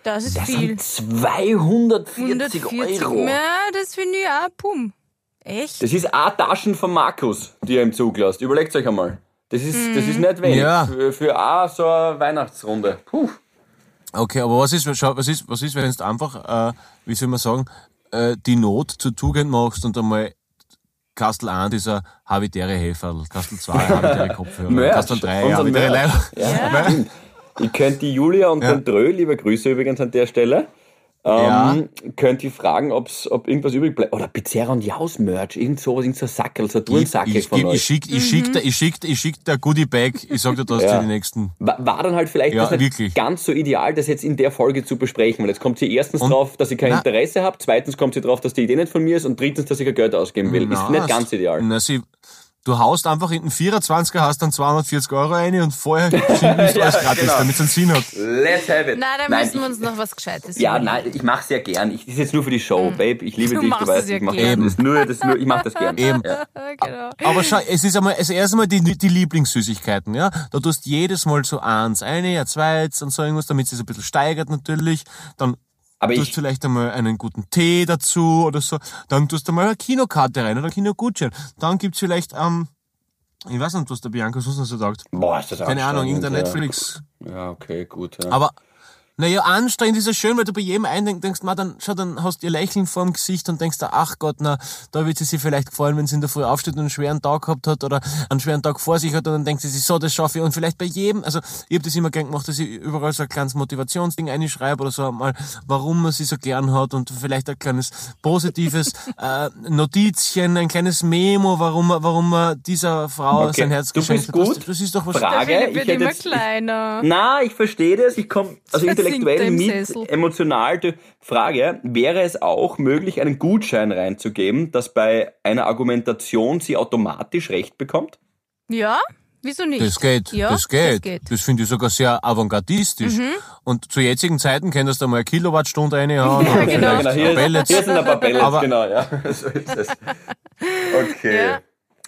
das ist
Das
viel.
sind 240
140.
Euro.
Ja, das finde ich auch, pum. Echt?
Das ist eine Taschen von Markus, die er im Zug lässt. Überlegt euch einmal. Das ist, das ist nicht wenig.
Ja.
Für, für auch so eine Weihnachtsrunde. Puh.
Okay, aber was ist, was ist, was ist, wenn du einfach, äh, wie soll man sagen, äh, die Not zur Tugend machst und einmal Kastel 1 dieser habitäre Helferl, Kastel 2 habitäre Kopfhörer,
Merch.
Kastel 3
Unser
habitäre. Leider.
Ja, stimmt. Ich könnte die Julia und
Ja.
den Drö, liebe Grüße übrigens an der Stelle, ähm, könnt ihr fragen, ob's, ob irgendwas übrig bleibt. Oder Pizzeria und Jaus Merch, irgend sowas, irgend so ein Sackel, so ein
ich,
von
ich,
euch.
ich schick, ich schick, dir- ich schick, ich schick der Goodie Bag, ich sag dir das
Ja.
für die nächsten.
War, war dann halt vielleicht
Ja,
das nicht
wirklich.
ganz so ideal, das jetzt in der Folge zu besprechen, weil jetzt kommt sie erstens
Und-
drauf, dass ich kein
Na-
Interesse habe, zweitens kommt sie drauf, dass die Idee nicht von mir ist und drittens, dass ich kein Geld ausgeben will. ist
Na,
nicht ganz ideal.
Na, sie, du haust einfach in den 24er, hast dann 240 Euro rein und vorher schiebst du alles
Ja,
gratis,
genau.
damit es einen Sinn hat.
Let's have it.
Na, da
Nein,
müssen wir uns noch was Gescheites
ja,
überlegen.
nein, ich mache sehr gern. Ich, das ist jetzt nur für die Show, Babe. Ich liebe
Du
dich,
machst
du weißt,
es ja
ich mache
gern.
das nur, das nur, ich mache das gern.
Eben.
Ja.
genau.
Aber schau, es ist einmal, also erst einmal die, die Lieblingssüßigkeiten, ja. Da tust jedes Mal so eins, eine, ein zweites und so irgendwas, damit es sich ein bisschen steigert natürlich. Dann
Aber
tust
ich,
vielleicht einmal einen guten Tee dazu oder so. Dann tust du mal eine Kinokarte rein oder einen Kinogutschein. Dann gibt's vielleicht, ähm, ich weiß nicht, was der Bianca sonst noch so sagt.
boah, ist das
Keine Ahnung, irgendein
ja.
Netflix.
Ja, okay, gut. Ja.
Aber, naja, anstrengend ist es schön, weil du bei jedem einen denkst, ma, dann, schau, dann hast du ihr Lächeln vorm Gesicht und denkst, da, ach Gott, na, da wird sie sich vielleicht gefallen, wenn sie in der Früh aufsteht und einen schweren Tag gehabt hat oder einen schweren Tag vor sich hat und dann denkt sie sich, so, das schaffe ich. Und vielleicht bei jedem, also, ich habe das immer gern gemacht, dass ich überall so ein kleines Motivationsding einschreibe oder so mal, warum man sie so gern hat und vielleicht ein kleines positives äh, Notizchen, ein kleines Memo, warum, man- warum man dieser Frau
Okay,
sein Herz
du
geschenkt
bist
hat. Das,
gut.
das ist doch was.
Frage. Ich
wird
hätte
immer
jetzt-
kleiner.
Na, ich verstehe das. Ich komme also
Versinkt
intellektuell mit,
Sessel.
emotional. Die Frage, wäre es auch möglich, einen Gutschein reinzugeben, dass bei einer Argumentation sie automatisch Recht bekommt?
Ja? Wieso nicht?
Das geht,
ja,
das geht.
Das geht.
Das finde ich sogar sehr avantgardistisch.
Mhm.
Und zu jetzigen Zeiten könntest du mal eine Kilowattstunde reinhauen.
Ja,
oder
genau.
vielleicht
Hier,
Pellets.
hier sind ein paar Pellets,
Aber-
genau, ja. So ist es. Okay.
Ja.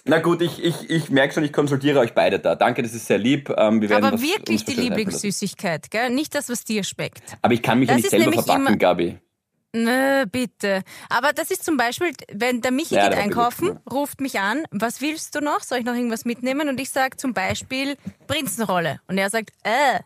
Na gut, ich, ich, ich merke schon, ich konsultiere euch beide da. Danke, das ist sehr lieb. Ähm, wir werden
Aber wirklich die. Lieblingssüßigkeit, gell? Nicht das, was dir schmeckt.
Aber ich kann mich ja
Das
nicht
ist
selber verpacken,
immer-
Gabi.
Nö, bitte. Aber das ist zum Beispiel, wenn der Michi
Ja,
geht einkaufen,
billig,
ruft mich an, was willst du noch? Soll ich noch irgendwas mitnehmen? Und ich sage zum Beispiel Prinzenrolle. Und er sagt, äh,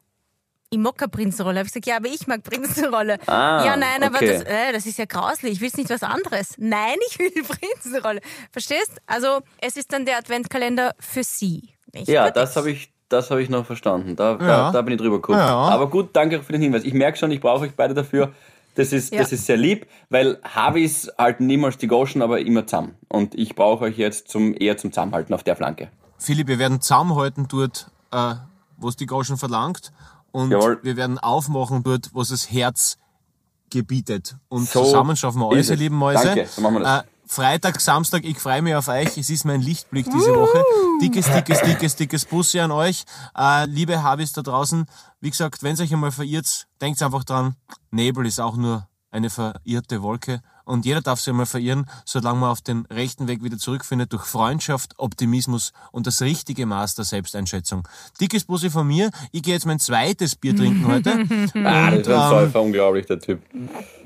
ich mag keine Prinzenrolle. Hab ich gesagt, ja, aber ich mag Prinzenrolle.
Ah,
ja, nein, aber
okay.
das, äh, das ist ja grauslich. Ich will nicht was anderes. Nein, ich will die Prinzenrolle. Verstehst? Also, es ist dann der Adventkalender für sie. Nicht
Ja,
für
das habe ich, das habe ich noch verstanden. Da, da,
Ja.
da bin ich drüber geguckt.
Ja.
Aber gut, danke für den Hinweis. Ich merke schon, ich brauche euch beide dafür. Das ist,
Ja.
das ist sehr lieb, weil Harvis halten niemals die Goschen, aber immer zusammen. Und ich brauche euch jetzt zum, eher zum Zusammenhalten auf der Flanke.
Philipp, wir werden zusammenhalten dort, äh, was die Groschen verlangt. Und
Jawohl.
wir werden aufmachen dort, was das Herz gebietet. Und
So
zusammen schaffen wir alles, ihr
es.
lieben Mäuse.
Danke, so machen wir das.
Äh, Freitag, Samstag, ich freue mich auf euch. Es ist mein Lichtblick diese Woche. Dickes, dickes, dickes, dickes Bussi an euch. Äh, liebe Habis da draußen, wie gesagt, wenn euch einmal verirrt, denkt einfach dran, Nebel ist auch nur eine verirrte Wolke. Und jeder darf sich einmal verirren, solange man auf den rechten Weg wieder zurückfindet, durch Freundschaft, Optimismus und das richtige Maß der Selbsteinschätzung. Dickes Bussi von mir. Ich gehe jetzt mein zweites Bier trinken heute.
Ah, das ist ein
ähm,
Säufer, unglaublich, der Typ.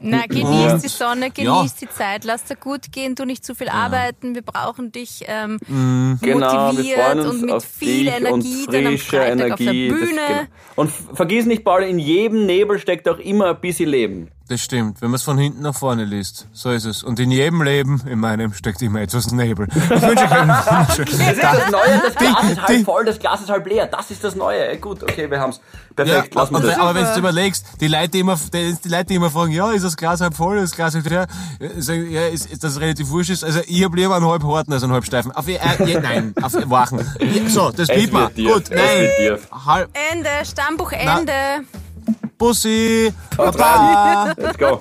Na, genieß
Ja.
die Sonne, genieß die Zeit, lass dir gut gehen, tu nicht zu viel arbeiten. Wir brauchen dich ähm,
Genau, wir
motiviert und mit
auf
viel
dich
Energie
und
dann am
frische
Freitag
Energie.
auf der
Das-
Bühne.
genau. Und vergiss nicht, Paul, in jedem Nebel steckt auch immer ein bisschen Leben.
Das stimmt, wenn man es von hinten nach vorne liest. So ist es. Und in jedem Leben, in meinem, steckt immer etwas Nebel. Ich wünsche euch einen wunderschönen
Das ist das Neue, das Glas ist halb voll, das Glas ist halb leer. Das ist das Neue. Äh, Gut, okay, wir haben's.
Ja,
Perfekt, lass
und,
mal das.
aber wenn du überlegst, die Leute, die immer, die, die Leute, die immer fragen, ja, ist das Glas halb voll, ist das Glas halb leer, äh, sagen, ja, ist, ist das relativ wurscht ist. Also ich hab lieber einen halb harten als einen halb steifen. Auf, äh, ja, nein, auf wachen. Ja, so, das
Es
blieb mal. Gut,
es
nein.
wird dir.
Halb,
Ende, Stammbuchende.
Bussi, Baba.
Let's go.